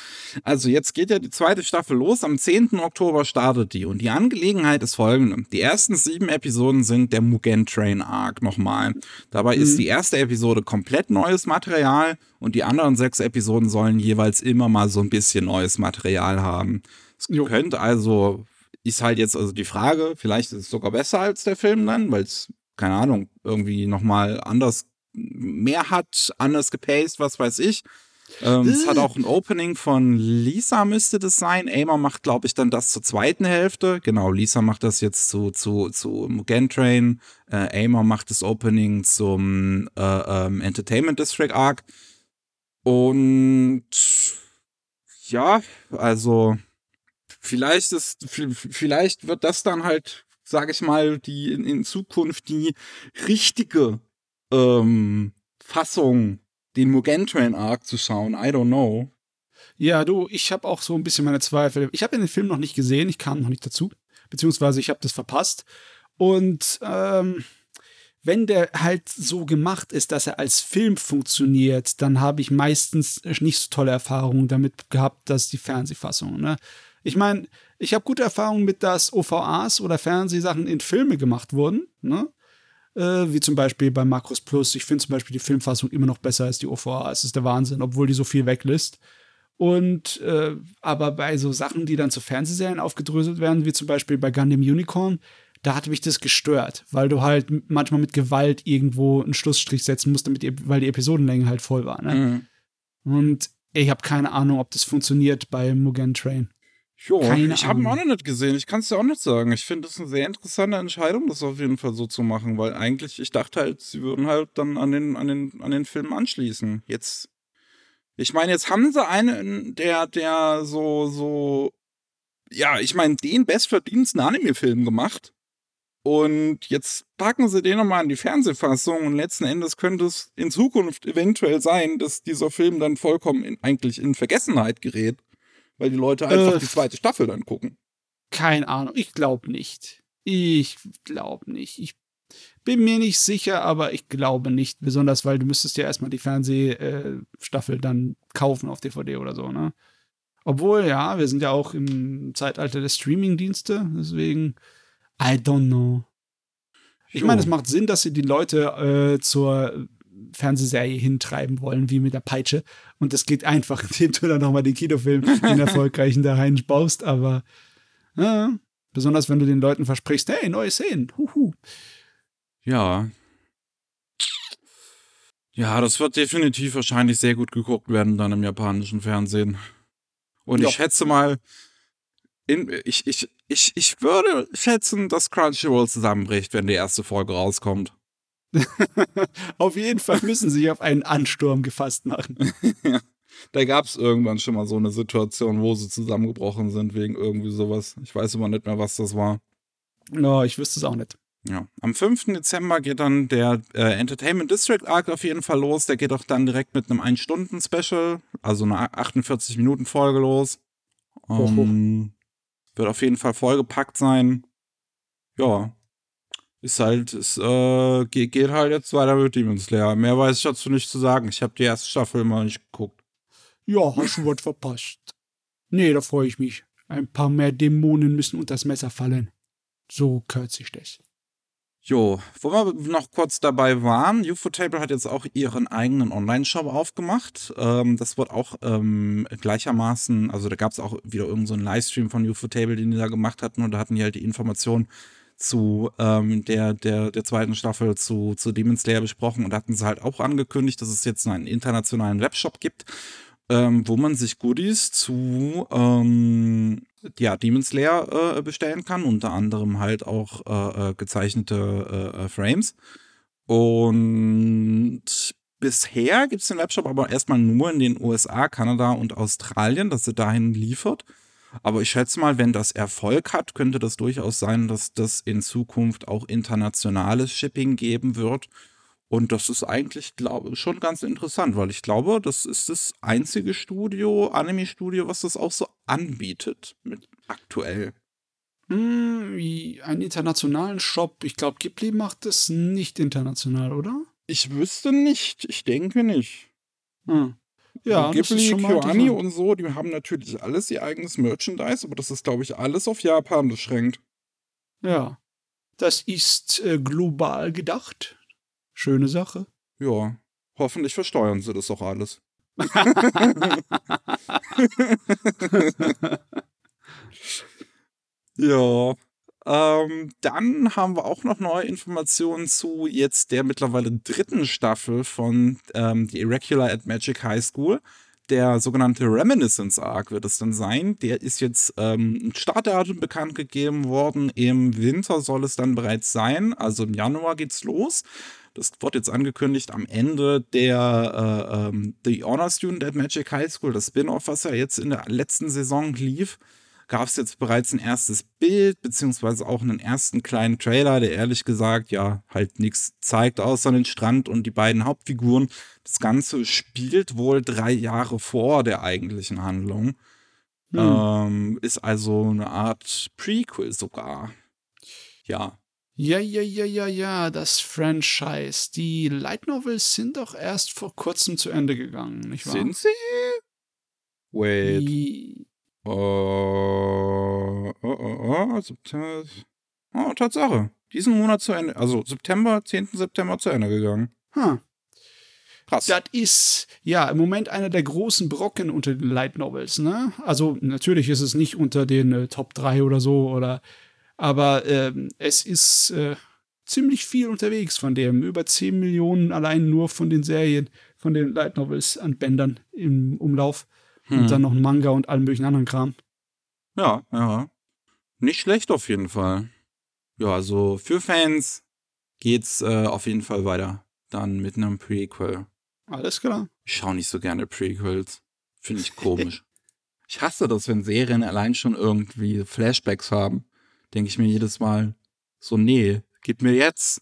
also jetzt geht ja die zweite Staffel los, am 10. Oktober startet die und die Angelegenheit ist folgende. Die ersten sieben Episoden sind der Mugen Train Arc nochmal. Dabei mhm. ist die erste Episode komplett neues Material und die anderen sechs Episoden sollen jeweils immer mal so ein bisschen neues Material haben. Es könnte also ist halt jetzt also die Frage, vielleicht ist es sogar besser als der Film dann, weil es, keine Ahnung, irgendwie nochmal anders mehr hat, anders gepaced, was weiß ich. Ähm, es hat auch ein Opening von Lisa, müsste das sein. Aimer macht, glaube ich, dann das zur zweiten Hälfte. Genau, Lisa macht das jetzt zu, zu, zu Mugen Train. Äh, Aimer macht das Opening zum äh, ähm, Entertainment District Arc. Und ja, also vielleicht ist, vielleicht wird das dann halt, sage ich mal, die in, in Zukunft die richtige ähm, Fassung den Mugen Train Arc zu schauen. I don't know. Ja, du, ich habe auch so ein bisschen meine Zweifel. Ich habe den Film noch nicht gesehen, ich kam noch nicht dazu, beziehungsweise ich habe das verpasst. Und ähm, wenn der halt so gemacht ist, dass er als Film funktioniert, dann habe ich meistens nicht so tolle Erfahrungen damit gehabt, dass die Fernsehfassung. Ne? Ich meine, ich habe gute Erfahrungen mit, dass OVAs oder Fernsehsachen in Filme gemacht wurden. Ne? Äh, wie zum Beispiel bei Makros Plus. Ich finde zum Beispiel die Filmfassung immer noch besser als die OVA. Es ist der Wahnsinn, obwohl die so viel weglässt. Und äh, aber bei so Sachen, die dann zu Fernsehserien aufgedröselt werden, wie zum Beispiel bei Gundam Unicorn, da hat mich das gestört, weil du halt manchmal mit Gewalt irgendwo einen Schlussstrich setzen musst, damit weil die Episodenlänge halt voll war. Ne? Mhm. Und ich habe keine Ahnung, ob das funktioniert bei Mugen Train. Jo, Keine ich habe ihn auch noch nicht gesehen. Ich kann es dir auch nicht sagen. Ich finde es eine sehr interessante Entscheidung, das auf jeden Fall so zu machen, weil eigentlich, ich dachte halt, sie würden halt dann an den, an den, an den Film anschließen. Jetzt, ich meine, jetzt haben sie einen, der, der so, so, ja, ich meine, den bestverdiensten Anime-Film gemacht. Und jetzt packen sie den nochmal in die Fernsehfassung und letzten Endes könnte es in Zukunft eventuell sein, dass dieser Film dann vollkommen in, eigentlich in Vergessenheit gerät weil die Leute einfach äh, die zweite Staffel dann gucken. Keine Ahnung, ich glaube nicht. Ich glaube nicht. Ich bin mir nicht sicher, aber ich glaube nicht. Besonders, weil du müsstest ja erstmal die Fernsehstaffel äh, dann kaufen auf DVD oder so, ne? Obwohl, ja, wir sind ja auch im Zeitalter der Streaming-Dienste, deswegen, I don't know. Ich meine, es macht Sinn, dass sie die Leute äh, zur Fernsehserie hintreiben wollen, wie mit der Peitsche. Und das geht einfach, [laughs] indem du dann nochmal den Kinofilm, den erfolgreichen da baust. Aber ja, besonders wenn du den Leuten versprichst, hey, neue Szenen. Huhu. Ja. Ja, das wird definitiv wahrscheinlich sehr gut geguckt werden dann im japanischen Fernsehen. Und ja. ich schätze mal, in, ich, ich, ich, ich würde schätzen, dass Crunchyroll zusammenbricht, wenn die erste Folge rauskommt. [laughs] auf jeden Fall müssen sie sich auf einen Ansturm gefasst machen. [laughs] ja. Da gab es irgendwann schon mal so eine Situation, wo sie zusammengebrochen sind wegen irgendwie sowas. Ich weiß immer nicht mehr, was das war. No, ich wüsste es auch nicht. Ja. Am 5. Dezember geht dann der äh, Entertainment District Arc auf jeden Fall los. Der geht auch dann direkt mit einem 1-Stunden-Special, also einer 48-Minuten-Folge los. Ähm, wird auf jeden Fall vollgepackt sein. Ja, ist halt, es äh, geht, geht halt jetzt weiter mit Demon Slayer. Mehr weiß ich dazu nicht zu sagen. Ich habe die erste Staffel immer nicht geguckt. Ja, hast du was verpasst. Nee, da freue ich mich. Ein paar mehr Dämonen müssen unter das Messer fallen. So kürzt sich das. Jo, wo wir noch kurz dabei waren, Ufotable hat jetzt auch ihren eigenen Online-Shop aufgemacht. Ähm, das wird auch ähm, gleichermaßen, also da gab es auch wieder irgendeinen so Livestream von Ufotable, den die da gemacht hatten und da hatten die halt die Informationen zu ähm, der, der, der zweiten Staffel zu, zu Demon Slayer besprochen und hatten sie halt auch angekündigt, dass es jetzt einen internationalen Webshop gibt, ähm, wo man sich Goodies zu ähm, ja, Demon Slayer äh, bestellen kann, unter anderem halt auch äh, äh gezeichnete äh, äh, Frames. Und bisher gibt es den Webshop aber erstmal nur in den USA, Kanada und Australien, dass er dahin liefert. Aber ich schätze mal, wenn das Erfolg hat, könnte das durchaus sein, dass das in Zukunft auch internationales Shipping geben wird. Und das ist eigentlich, glaube ich, schon ganz interessant, weil ich glaube, das ist das einzige Studio, Anime-Studio, was das auch so anbietet mit aktuell. Hm, wie einen internationalen Shop. Ich glaube, Ghibli macht das nicht international, oder? Ich wüsste nicht. Ich denke nicht. Hm. Ja, Ghibli, Kyoani und so, die haben natürlich alles ihr eigenes Merchandise, aber das ist, glaube ich, alles auf Japan beschränkt. Ja. Das ist äh, global gedacht. Schöne Sache. Ja. Hoffentlich versteuern sie das auch alles. [laughs] [laughs] ja. Ähm, dann haben wir auch noch neue Informationen zu jetzt der mittlerweile dritten Staffel von ähm, The Irregular at Magic High School. der sogenannte Reminiscence Arc wird es dann sein. Der ist jetzt ähm, ein Startdatum bekannt gegeben worden. Im Winter soll es dann bereits sein. Also im Januar geht's los. Das wird jetzt angekündigt am Ende der äh, ähm, The Honor Student at Magic High School, das Spin-off, was ja jetzt in der letzten Saison lief gab es jetzt bereits ein erstes Bild, beziehungsweise auch einen ersten kleinen Trailer, der ehrlich gesagt ja halt nichts zeigt, außer den Strand und die beiden Hauptfiguren. Das Ganze spielt wohl drei Jahre vor der eigentlichen Handlung. Hm. Ähm, ist also eine Art Prequel sogar. Ja. Ja, ja, ja, ja, ja, das Franchise. Die Light Novels sind doch erst vor kurzem zu Ende gegangen, nicht wahr? Sind sie? Wait. Die Oh, oh, oh, oh, September. Oh, Tatsache. Diesen Monat zu Ende. Also September, 10. September zu Ende gegangen. Hm. Krass. Das ist ja im Moment einer der großen Brocken unter den Light Novels, ne? Also natürlich ist es nicht unter den äh, Top 3 oder so, oder aber äh, es ist äh, ziemlich viel unterwegs von dem. Über 10 Millionen allein nur von den Serien, von den Light Novels an Bändern im Umlauf. Hm. Und dann noch ein Manga und allen möglichen anderen Kram. Ja, ja. Nicht schlecht auf jeden Fall. Ja, also für Fans geht's äh, auf jeden Fall weiter. Dann mit einem Prequel. Alles klar. Ich schaue nicht so gerne Prequels. Finde ich komisch. [laughs] ich hasse das, wenn Serien allein schon irgendwie Flashbacks haben. Denke ich mir jedes Mal so, nee, gib mir jetzt.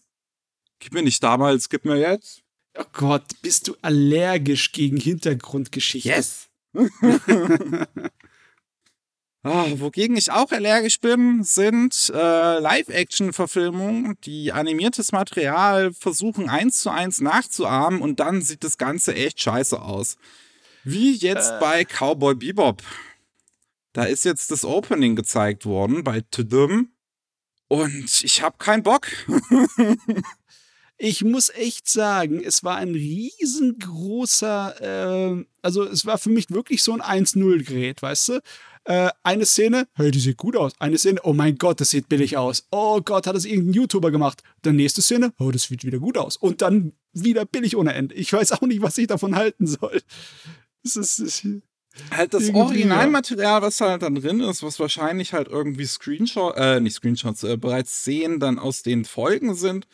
Gib mir nicht damals, gib mir jetzt. Oh Gott, bist du allergisch gegen Hintergrundgeschichten? Yes! [laughs] Ah, wogegen ich auch allergisch bin, sind äh, Live-Action-Verfilmungen, die animiertes Material versuchen eins zu eins nachzuahmen und dann sieht das Ganze echt scheiße aus. Wie jetzt äh. bei Cowboy Bebop. Da ist jetzt das Opening gezeigt worden bei Tudum und ich hab keinen Bock. [laughs] ich muss echt sagen, es war ein riesengroßer, äh, also es war für mich wirklich so ein 1-0-Gerät, weißt du? Äh, eine Szene, hey, die sieht gut aus. Eine Szene, oh mein Gott, das sieht billig aus. Oh Gott, hat das irgendein YouTuber gemacht. Dann nächste Szene, oh, das sieht wieder gut aus. Und dann wieder billig ohne Ende. Ich weiß auch nicht, was ich davon halten soll. Das ist, das halt das Originalmaterial, was halt dann drin ist, was wahrscheinlich halt irgendwie Screenshot, äh, nicht Screenshots, äh, bereits Szenen dann aus den Folgen sind,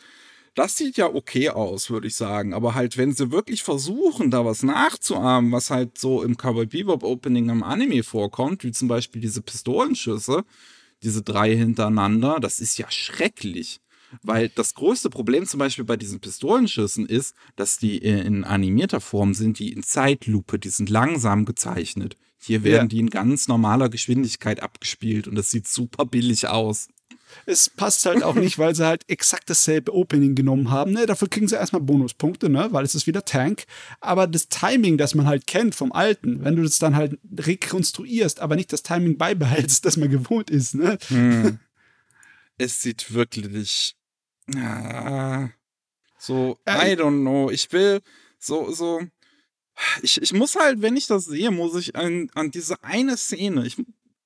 das sieht ja okay aus, würde ich sagen. Aber halt, wenn sie wirklich versuchen, da was nachzuahmen, was halt so im Cowboy Bebop Opening am Anime vorkommt, wie zum Beispiel diese Pistolenschüsse, diese drei hintereinander, das ist ja schrecklich. Weil das größte Problem zum Beispiel bei diesen Pistolenschüssen ist, dass die in animierter Form sind, die in Zeitlupe, die sind langsam gezeichnet. Hier werden ja. die in ganz normaler Geschwindigkeit abgespielt und das sieht super billig aus. Es passt halt auch nicht, weil sie halt exakt dasselbe Opening genommen haben. Ne? Dafür kriegen sie erstmal Bonuspunkte, ne? weil es ist wieder Tank. Aber das Timing, das man halt kennt vom Alten, wenn du das dann halt rekonstruierst, aber nicht das Timing beibehältst, das man gewohnt ist. Ne? Hm. [laughs] Es sieht wirklich ah, so, I don't know. Ich will so, so. Ich, ich muss halt, wenn ich das sehe, muss ich an, an diese eine Szene, ich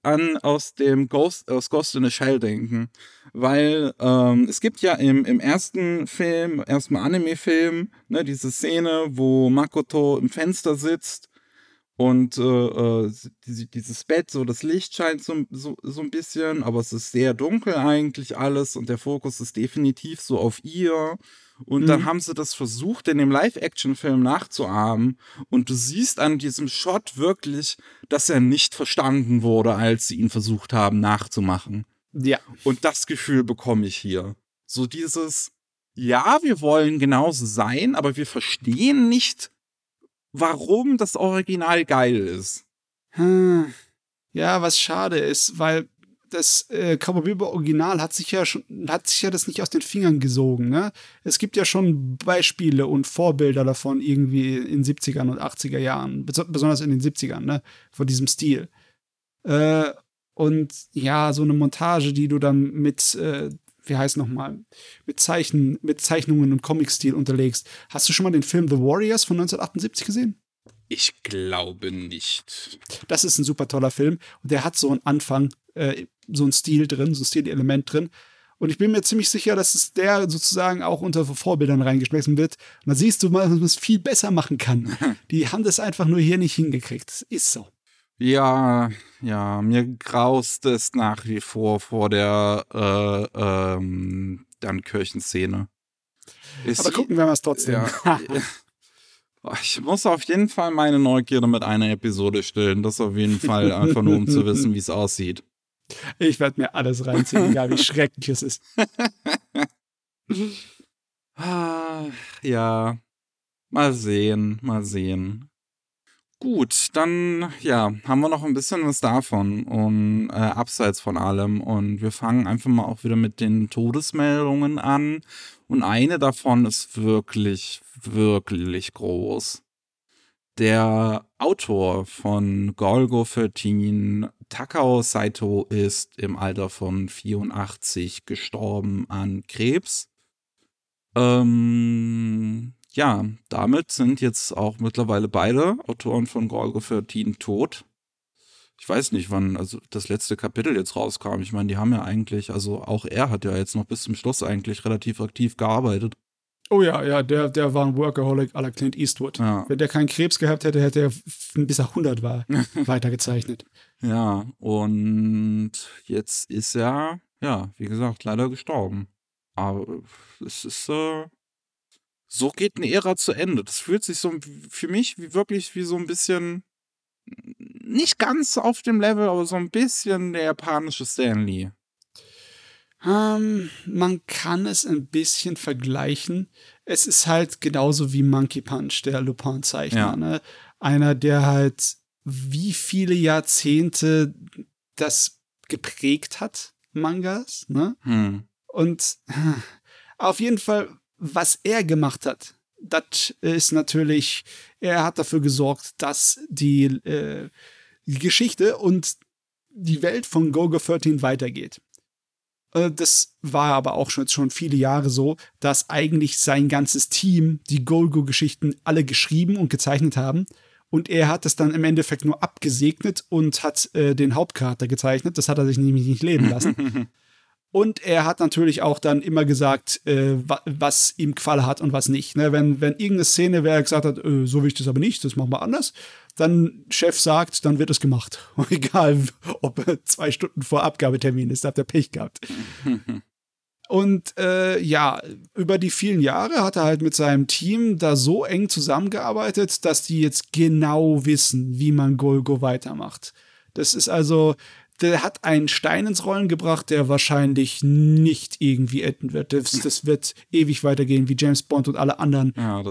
an aus dem Ghost, aus Ghost in the Shell denken. Weil ähm, es gibt ja im, im ersten Film, ersten Anime-Film, ne, diese Szene, wo Makoto im Fenster sitzt und äh, äh dieses Bett, so das Licht scheint so, so, so ein bisschen, aber es ist sehr dunkel eigentlich alles und der Fokus ist definitiv so auf ihr. Und mhm. dann haben sie das versucht, in dem Live-Action-Film nachzuahmen. Und du siehst an diesem Shot wirklich, dass er nicht verstanden wurde, als sie ihn versucht haben nachzumachen. Ja. Und das Gefühl bekomme ich hier. So dieses, ja, wir wollen genauso sein, aber wir verstehen nicht, warum das Original geil ist. Hm. Ja, was schade ist, weil das äh, Cowboy Original hat sich ja schon, hat sich ja das nicht aus den Fingern gesogen, ne? Es gibt ja schon Beispiele und Vorbilder davon irgendwie in 70ern und 80er Jahren, besonders in den 70ern, ne? Von diesem Stil. Äh, und ja, so eine Montage, die du dann mit, äh, wie heißt nochmal, mit Zeichen, mit Zeichnungen und Comic-Stil unterlegst. Hast du schon mal den Film The Warriors von 1978 gesehen? Ich glaube nicht. Das ist ein super toller Film und der hat so einen Anfang, äh, so ein Stil drin, so ein Stilelement drin. Und ich bin mir ziemlich sicher, dass es der sozusagen auch unter Vorbildern reingeschmissen wird. Und da siehst du mal, dass man es viel besser machen kann. [laughs] Die haben das einfach nur hier nicht hingekriegt. Das ist so. Ja, ja, mir graust es nach wie vor vor der äh, ähm, dann Kirchenszene. Ist Aber gucken wir mal es trotzdem. [laughs] Ja, ich muss auf jeden Fall meine Neugierde mit einer Episode stillen. Das auf jeden Fall einfach nur, um zu wissen, wie es aussieht. Ich werde mir alles reinziehen, egal wie [laughs] schrecklich es ist. Ah, ja, mal sehen, mal sehen. Gut, dann ja, haben wir noch ein bisschen was davon und äh, abseits von allem. Und wir fangen einfach mal auch wieder mit den Todesmeldungen an. Und eine davon ist wirklich, wirklich groß. Der Autor von Golgo 13, Takao Saito, ist im Alter von 84 gestorben an Krebs. Ähm, ja, damit sind jetzt auch mittlerweile beide Autoren von Golgo 13 tot. Ich weiß nicht, wann also das letzte Kapitel jetzt rauskam. Ich meine, die haben ja eigentlich, also auch er hat ja jetzt noch bis zum Schluss eigentlich relativ aktiv gearbeitet. Oh ja, ja, der, der war ein Workaholic à la Clint Eastwood. Ja. Wenn der keinen Krebs gehabt hätte, hätte er bis er 100 war [laughs] weitergezeichnet. Ja, und jetzt ist er, ja, wie gesagt, leider gestorben. Aber es ist, äh, so geht eine Ära zu Ende. Das fühlt sich so für mich wie wirklich wie so ein bisschen, nicht ganz auf dem Level, aber so ein bisschen der japanische Stanley. Ähm, man kann es ein bisschen vergleichen. Es ist halt genauso wie Monkey Punch, der Lupin-Zeichner. Ja. Ne? Einer, der halt wie viele Jahrzehnte das geprägt hat, Mangas. Ne? Hm. Und [laughs] auf jeden Fall, was er gemacht hat, das ist natürlich, er hat dafür gesorgt, dass die, äh, die Geschichte und die Welt von Gogo 13 weitergeht. Äh, das war aber auch schon, schon viele Jahre so, dass eigentlich sein ganzes Team die Golgo-Geschichten alle geschrieben und gezeichnet haben. Und er hat es dann im Endeffekt nur abgesegnet und hat äh, den Hauptcharakter gezeichnet. Das hat er sich nämlich nicht leben lassen. [laughs] Und er hat natürlich auch dann immer gesagt, äh, was ihm gefallen hat und was nicht. Ne? Wenn, wenn irgendeine Szene, wer gesagt hat, äh, so will ich das aber nicht, das machen wir anders, dann Chef sagt, dann wird es gemacht. Und [laughs] egal, ob zwei Stunden vor Abgabetermin ist, da habt ihr Pech gehabt. [laughs] Und äh, ja, über die vielen Jahre hat er halt mit seinem Team da so eng zusammengearbeitet, dass die jetzt genau wissen, wie man Golgo weitermacht. Das ist also, der hat einen Stein ins Rollen gebracht, der wahrscheinlich nicht irgendwie enden wird. Das, das wird ewig weitergehen wie James Bond und alle anderen ja,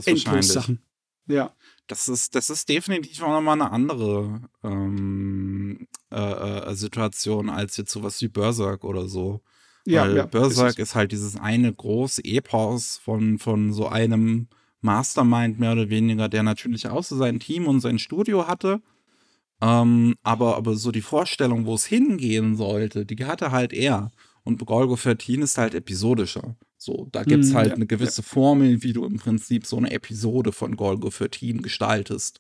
Sachen. Ja. Das ist, das ist definitiv auch nochmal eine andere ähm, äh, äh, Situation als jetzt sowas wie Berserk oder so. Ja, Weil ja, Berserk ist, ist halt dieses eine große Epos von, von so einem Mastermind mehr oder weniger, der natürlich auch so sein Team und sein Studio hatte ähm, aber, aber so die Vorstellung, wo es hingehen sollte, die hatte halt er. Und Golgo 13 ist halt episodischer. So, da gibt es mm, halt ja, eine gewisse ja. Formel, wie du im Prinzip so eine Episode von Golgo 13 gestaltest.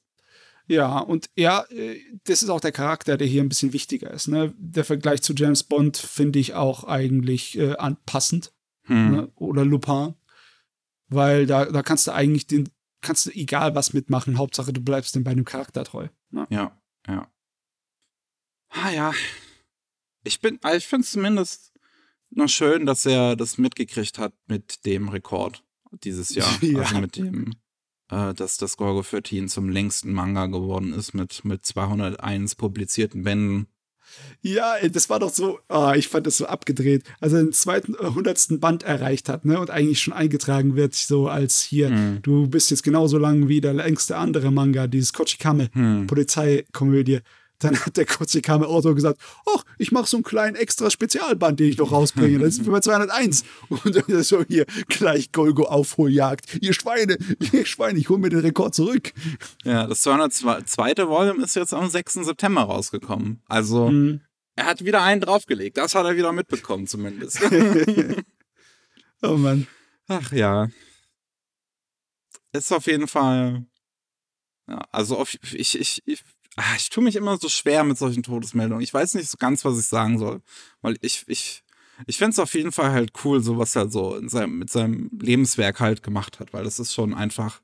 Ja, und ja, äh, das ist auch der Charakter, der hier ein bisschen wichtiger ist. Ne? Der Vergleich zu James Bond finde ich auch eigentlich äh, anpassend. Hm. Ne? Oder Lupin. Weil da, da kannst du eigentlich den, kannst du egal was mitmachen, Hauptsache du bleibst dem bei dem Charakter treu. Ne? Ja. Ja. Ah ja. Ich bin, also ich finde es zumindest noch schön, dass er das mitgekriegt hat mit dem Rekord dieses Jahr. [laughs] Ja. Also mit dem, äh, dass das Gorgo 13 zum längsten Manga geworden ist mit, mit 201 publizierten Bänden. Ja, das war doch so, oh, ich fand das so abgedreht. Also den zweiten, äh, hundertsten Band erreicht hat, ne, und eigentlich schon eingetragen wird, so als hier, hm. du bist jetzt genauso lang wie der längste andere Manga, dieses Kochikame, hm. Polizeikomödie. Dann hat der Kochikame Autor gesagt, ach, ich mache so einen kleinen extra Spezialband, den ich noch rausbringe. Das ist für 201. Und dann so hier gleich Golgo Aufholjagd. Ihr Schweine, ihr Schweine, ich hole mir den Rekord zurück. Ja, das 202. Volume ist jetzt am 6. September rausgekommen. Also, mhm. er hat wieder einen draufgelegt. Das hat er wieder mitbekommen, zumindest. [laughs] [laughs] oh Mann. Ach ja. Ist auf jeden Fall. Ja, also auf, ich, ich, ich ich tue mich immer so schwer mit solchen Todesmeldungen. Ich weiß nicht so ganz, was ich sagen soll. Weil ich, ich, Ich find's auf jeden Fall halt cool, so was er so in seinem, mit seinem Lebenswerk halt gemacht hat, weil das ist schon einfach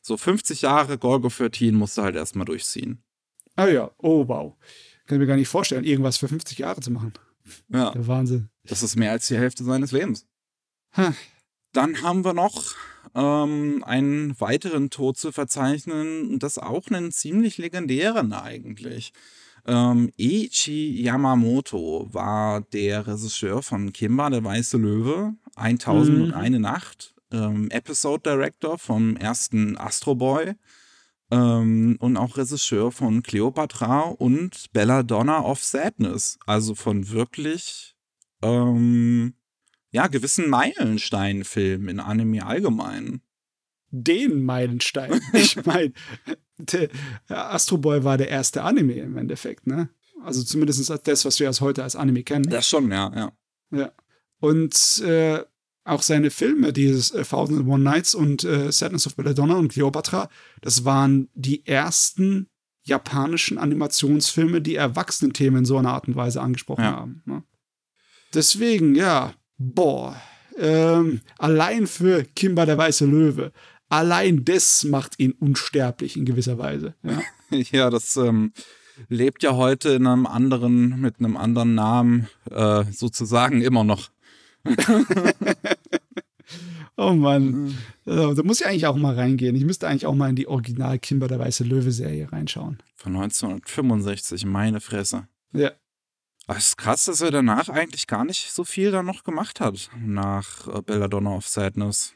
so 50 Jahre Gorgo 13 musste halt erstmal durchziehen. Ah ja, oh wow. Kann ich mir gar nicht vorstellen, irgendwas für 50 Jahre zu machen. Ja. Der Wahnsinn. Das ist mehr als die Hälfte seines Lebens. Ha. Dann haben wir noch ähm, einen weiteren Tod zu verzeichnen, und das auch einen ziemlich legendären eigentlich. Ähm, Eiichi Yamamoto war der Regisseur von Kimba, der weiße Löwe, 1001 Nacht, ähm, Episode Director vom ersten Astro Boy ähm, und auch Regisseur von Cleopatra und Belladonna of Sadness. Also von wirklich ähm, ja, gewissen Meilensteinfilmen in Anime allgemein. Den Meilenstein. [laughs] Ich meine, Astro Boy war der erste Anime im Endeffekt, ne? Also zumindest das, was wir als heute als Anime kennen. Das schon, ja, ja. Ja. Und äh, auch seine Filme, dieses äh, Thousand and One Nights und äh, Sadness of Belladonna und Cleopatra, das waren die ersten japanischen Animationsfilme, die Erwachsenenthemen in so einer Art und Weise angesprochen Ja. haben. Ne? Deswegen, ja, boah, ähm, allein für Kimba der weiße Löwe, allein das macht ihn unsterblich in gewisser Weise. Ja. [laughs] Ja, das ähm, lebt ja heute in einem anderen, mit einem anderen Namen äh, sozusagen immer noch. [laughs] Oh Mann, Äh, da muss ich eigentlich auch mal reingehen. Ich müsste eigentlich auch mal in die Original Kimba der weiße Löwe Serie reinschauen. Von 1965, meine Fresse. Ja. Es ist krass, dass er danach eigentlich gar nicht so viel da noch gemacht hat, nach äh, Belladonna of Sadness.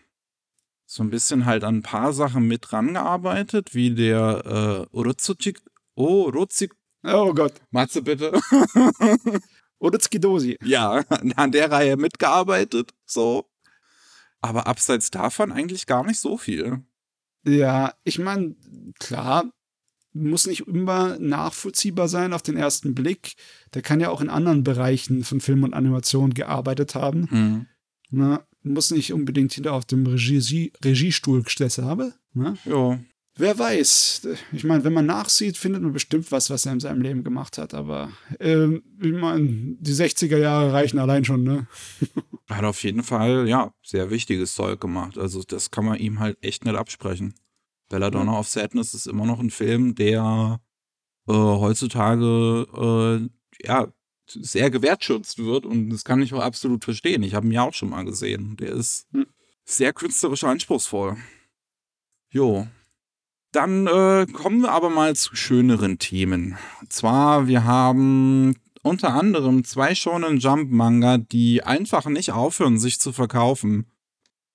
So ein bisschen halt an ein paar Sachen mit rangearbeitet, wie der äh, Urotsuchi. Oh, Urotsuchi. Oh Gott. Matze, bitte. [laughs] Oder Skidosi. ja, an der Reihe mitgearbeitet, so. Aber abseits davon eigentlich gar nicht so viel. Ja, ich meine, klar, muss nicht immer nachvollziehbar sein auf den ersten Blick. Der kann ja auch in anderen Bereichen von Film und Animation gearbeitet haben. Hm. Ne? Muss nicht unbedingt hinter auf dem Regie Regiestuhl gesessen haben. Ne? Ja, Wer weiß. Ich meine, wenn man nachsieht, findet man bestimmt was, was er in seinem Leben gemacht hat. Aber ähm, ich meine, die 60er Jahre reichen allein schon, ne? hat auf jeden Fall, ja, sehr wichtiges Zeug gemacht. Also das kann man ihm halt echt nicht absprechen. Belladonna of Sadness ist immer noch ein Film, der äh, heutzutage äh, ja sehr gewertschätzt wird und das kann ich auch absolut verstehen. Ich habe ihn ja auch schon mal gesehen. Der ist Hm. sehr künstlerisch anspruchsvoll. Jo. Dann äh, kommen wir aber mal zu schöneren Themen. Und zwar, wir haben unter anderem zwei Shonen Jump Manga, die einfach nicht aufhören, sich zu verkaufen.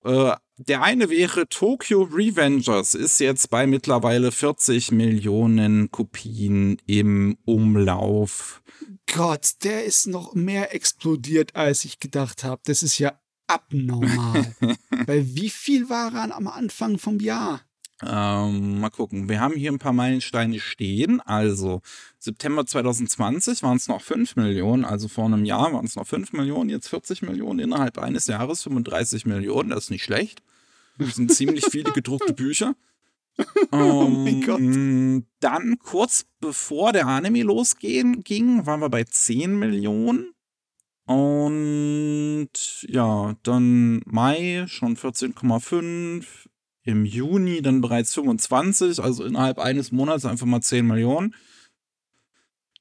Äh, der eine wäre Tokyo Revengers, ist jetzt bei mittlerweile 40 Millionen Kopien im Umlauf. Gott, der ist noch mehr explodiert, als ich gedacht habe. Das ist ja abnormal. [laughs] Weil wie viel war er am Anfang vom Jahr? Ähm, mal gucken. Wir haben hier ein paar Meilensteine stehen. Also September 2020 waren es noch 5 Millionen, also vor einem Jahr waren es noch 5 Millionen, jetzt 40 Millionen, innerhalb eines Jahres 35 Millionen, das ist nicht schlecht. Das sind ziemlich viele gedruckte Bücher. [laughs] Oh mein Ähm, Dann kurz bevor der Anime losgehen ging, waren wir bei 10 Millionen. Und ja, dann Mai schon 14,5. Im Juni dann bereits 25, also innerhalb eines Monats einfach mal 10 Millionen.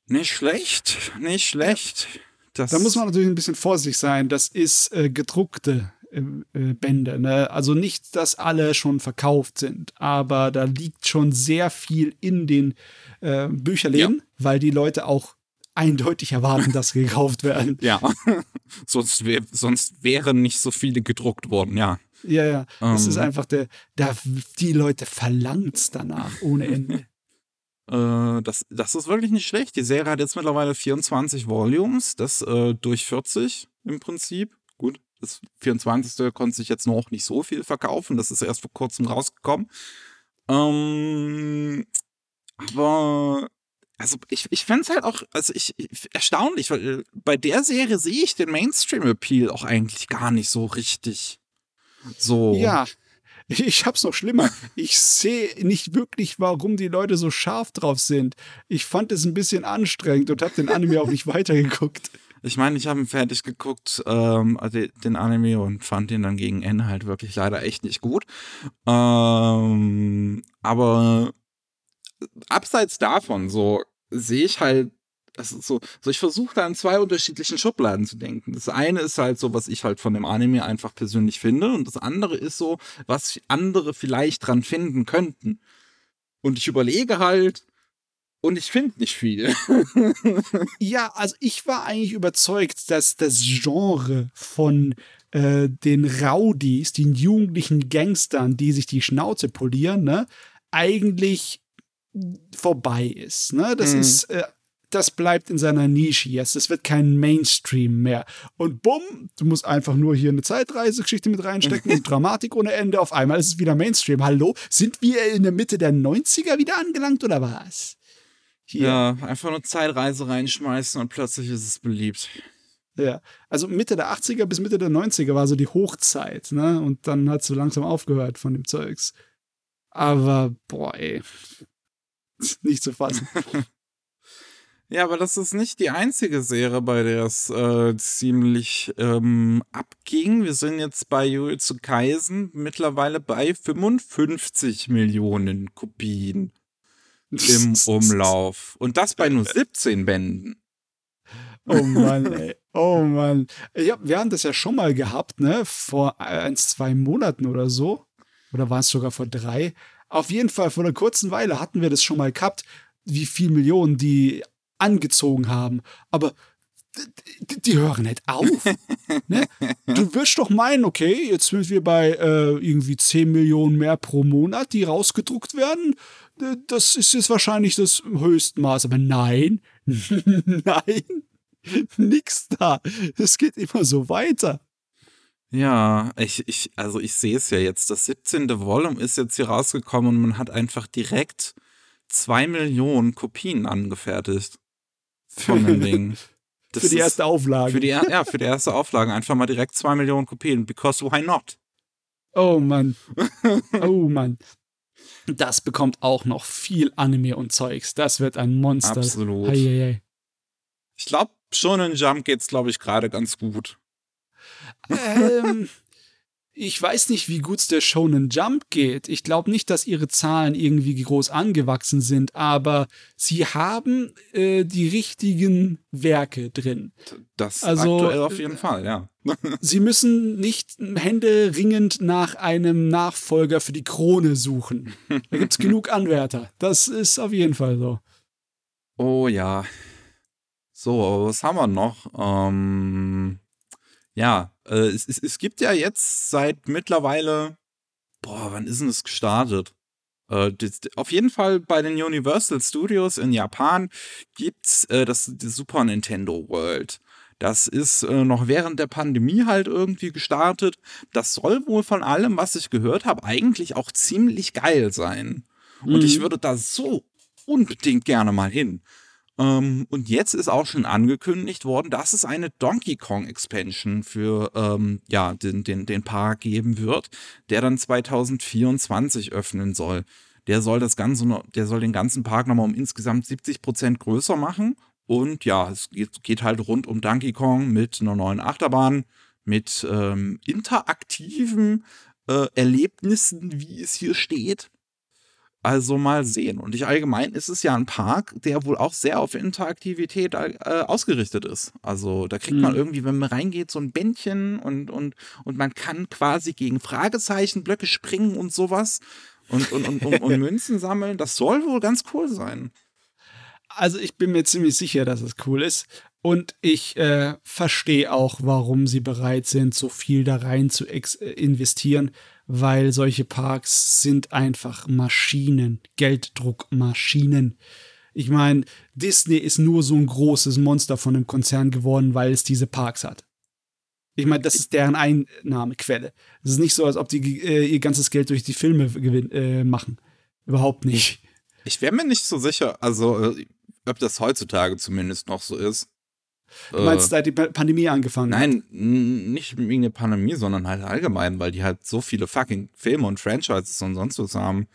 Nicht schlecht, nicht schlecht. Das Da muss man natürlich ein bisschen vorsichtig sein. Das ist äh, gedruckte äh, äh, Bände. Ne? Also nicht, dass alle schon verkauft sind, aber da liegt schon sehr viel in den äh, Bücherläden, weil die Leute auch eindeutig erwarten, dass sie gekauft werden. [laughs] Ja, [laughs] sonst, wär, sonst wären nicht so viele gedruckt worden, ja. Ja, ja. Das Ähm. ist einfach der, da, die Leute verlangt's danach ohne Ende. [laughs] Äh, das, das ist wirklich nicht schlecht. Die Serie hat jetzt mittlerweile 24 Volumes, das äh, durch 40 im Prinzip. Gut, das 24. konnte sich jetzt noch nicht so viel verkaufen, das ist erst vor kurzem rausgekommen. Ähm, aber also ich, ich fände es halt auch, also ich, ich erstaunlich, weil äh, bei der Serie sehe ich den Mainstream-Appeal auch eigentlich gar nicht so richtig. So. Ja, ich hab's noch schlimmer. Ich sehe nicht wirklich, warum die Leute so scharf drauf sind. Ich fand es ein bisschen anstrengend und hab den Anime auch nicht [laughs] weitergeguckt. Ich meine, ich habe ihn fertig geguckt, ähm, den Anime und fand ihn dann gegen Ende halt wirklich leider echt nicht gut. Ähm, aber abseits davon, so sehe ich halt, das ist so, so ich versuche da in zwei unterschiedlichen Schubladen zu denken. Das eine ist halt so, was ich halt von dem Anime einfach persönlich finde, und das andere ist so, was andere vielleicht dran finden könnten. Und ich überlege halt, und ich finde nicht viel. [laughs] ja, also ich war eigentlich überzeugt, dass das Genre von äh, den Rowdies, den jugendlichen Gangstern, die sich die Schnauze polieren, ne, eigentlich vorbei ist. Ne? Das mhm. ist, äh, das bleibt in seiner Nische jetzt. Das wird kein Mainstream mehr. Und bumm, du musst einfach nur hier eine Zeitreisegeschichte mit reinstecken und [laughs] Dramatik ohne Ende. Auf einmal ist es wieder Mainstream. Hallo? Sind wir in der Mitte der 90er wieder angelangt oder was? Hier. Ja, einfach nur Zeitreise reinschmeißen und plötzlich ist es beliebt. Ja, also Mitte der 80er bis Mitte der 90er war so die Hochzeit, ne? Und dann hat es so langsam aufgehört von dem Zeugs. Aber, boah, ey. [laughs] Nicht zu fassen. [laughs] ja, aber das ist nicht die einzige Serie, bei der es äh, ziemlich ähm, abging. Wir sind jetzt bei Jujutsu Kaisen mittlerweile bei 55 Millionen Kopien im [laughs] Umlauf. Und das bei nur 17 Bänden. Oh Mann, ey. Oh Mann. Ja, wir haben das ja schon mal gehabt, ne? Vor ein, zwei Monaten oder so. Oder war es sogar vor drei? Auf jeden Fall, vor einer kurzen Weile hatten wir das schon mal gehabt, wie viel Millionen die angezogen haben. Aber die, hören nicht auf. [laughs] ne? Du wirst doch meinen, okay, jetzt sind wir bei äh, irgendwie 10 Millionen mehr pro Monat, die rausgedruckt werden. Das ist jetzt wahrscheinlich das Höchstmaß. Aber nein, [laughs] nein, nix da. Es geht immer so weiter. Ja, ich, ich, also ich sehe es ja jetzt. Das 17. Volume ist jetzt hier rausgekommen und man hat einfach direkt zwei Millionen Kopien angefertigt von dem Ding. Das für die erste Auflage. Für die, ja, für die erste Auflage einfach mal direkt zwei Millionen Kopien. Because why not? Oh Mann. Oh Mann. Das bekommt auch noch viel Anime und Zeugs. Das wird ein Monster. Absolut. Hei, hei, hei. Ich glaube, schon in Jump geht's, glaube ich, gerade ganz gut. Ähm, ich weiß nicht, wie gut es der Shonen Jump geht. Ich glaube nicht, dass ihre Zahlen irgendwie groß angewachsen sind, aber sie haben äh, die richtigen Werke drin. Das also, aktuell auf jeden Fall, ja. [laughs] sie müssen nicht händeringend nach einem Nachfolger für die Krone suchen. Da gibt es [laughs] genug Anwärter. Das ist auf jeden Fall so. Oh ja. So, was haben wir noch? Ähm, ja, äh, es, es, es gibt ja jetzt seit mittlerweile, boah, wann ist denn das gestartet? Äh, das, auf jeden Fall bei den Universal Studios in Japan gibt's äh, das, das Super Nintendo World. Das ist äh, noch während der Pandemie halt irgendwie gestartet. Das soll wohl von allem, was ich gehört habe, eigentlich auch ziemlich geil sein. Mhm. Und ich mhm. würde da so unbedingt gerne mal hin. Ähm, und jetzt ist auch schon angekündigt worden, dass es eine Donkey Kong Expansion für ähm, ja, den, den, den Park geben wird, der dann 2024 öffnen soll. Der soll das Ganze, der soll den ganzen Park nochmal um insgesamt 70 Prozent größer machen. Und ja, es geht, geht, halt rund um Donkey Kong mit einer neuen Achterbahn, mit ähm, interaktiven äh, Erlebnissen, wie es hier steht. Also mal sehen. Und ich allgemein ist es ja ein Park, der wohl auch sehr auf Interaktivität äh, ausgerichtet ist. Also da kriegt mhm. man irgendwie, wenn man reingeht, so ein Bändchen und, und, und man kann quasi gegen Fragezeichen Blöcke springen und sowas und, und, und, und, und [laughs] Münzen sammeln. Das soll wohl ganz cool sein. Also ich bin mir ziemlich sicher, dass es cool ist. Und ich äh, verstehe auch, warum sie bereit sind, so viel da rein zu äh, investieren weil solche Parks sind einfach Maschinen, Gelddruckmaschinen. Ich meine, Disney ist nur so ein großes Monster von einem Konzern geworden, weil es diese Parks hat. Ich meine, das ist deren Einnahmequelle. Es ist nicht so, als ob die äh, ihr ganzes Geld durch die Filme äh, machen. Überhaupt nicht. Ich wäre mir nicht so sicher, also äh, ob das heutzutage zumindest noch so ist. Du meinst, seit die Pandemie angefangen Nein, hat? nicht wegen der Pandemie, sondern halt allgemein, weil die halt so viele fucking Filme und Franchises und sonst was haben.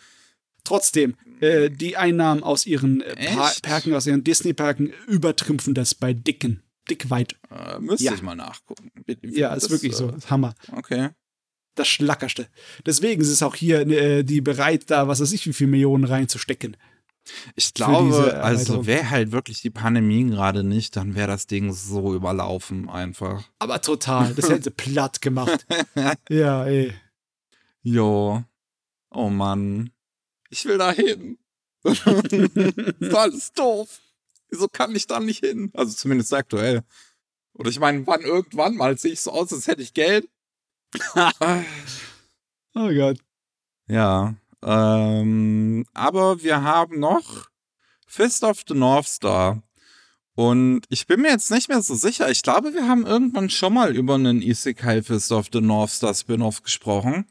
Trotzdem, äh, die Einnahmen aus ihren äh, Parken, aus ihren Disney-Parken übertrümpfen das bei Dicken. dick weit. Äh, müsste Ja. ich mal nachgucken. Ja, ist wirklich so. Ist Hammer. Okay. Das Schlackerste. Deswegen ist es auch hier äh, die bereit, da was weiß ich, wie viel Millionen reinzustecken. Ich glaube, also wäre halt wirklich die Pandemie gerade nicht, dann wäre das Ding so überlaufen einfach. Aber total. Das hätte [laughs] platt gemacht. [laughs] ja, ey. Jo. Oh Mann. Ich will da hin. das [laughs] ist alles doof. Wieso kann ich da nicht hin? Also zumindest aktuell. Oder ich meine, wann irgendwann mal sehe ich so aus, als hätte ich Geld. Oh Gott. Ja. Ähm, aber wir haben noch Fist of the North Star. Und ich bin mir jetzt nicht mehr so sicher. Ich glaube, wir haben irgendwann schon mal über einen Isekai Fist of the North Star Spin-off gesprochen.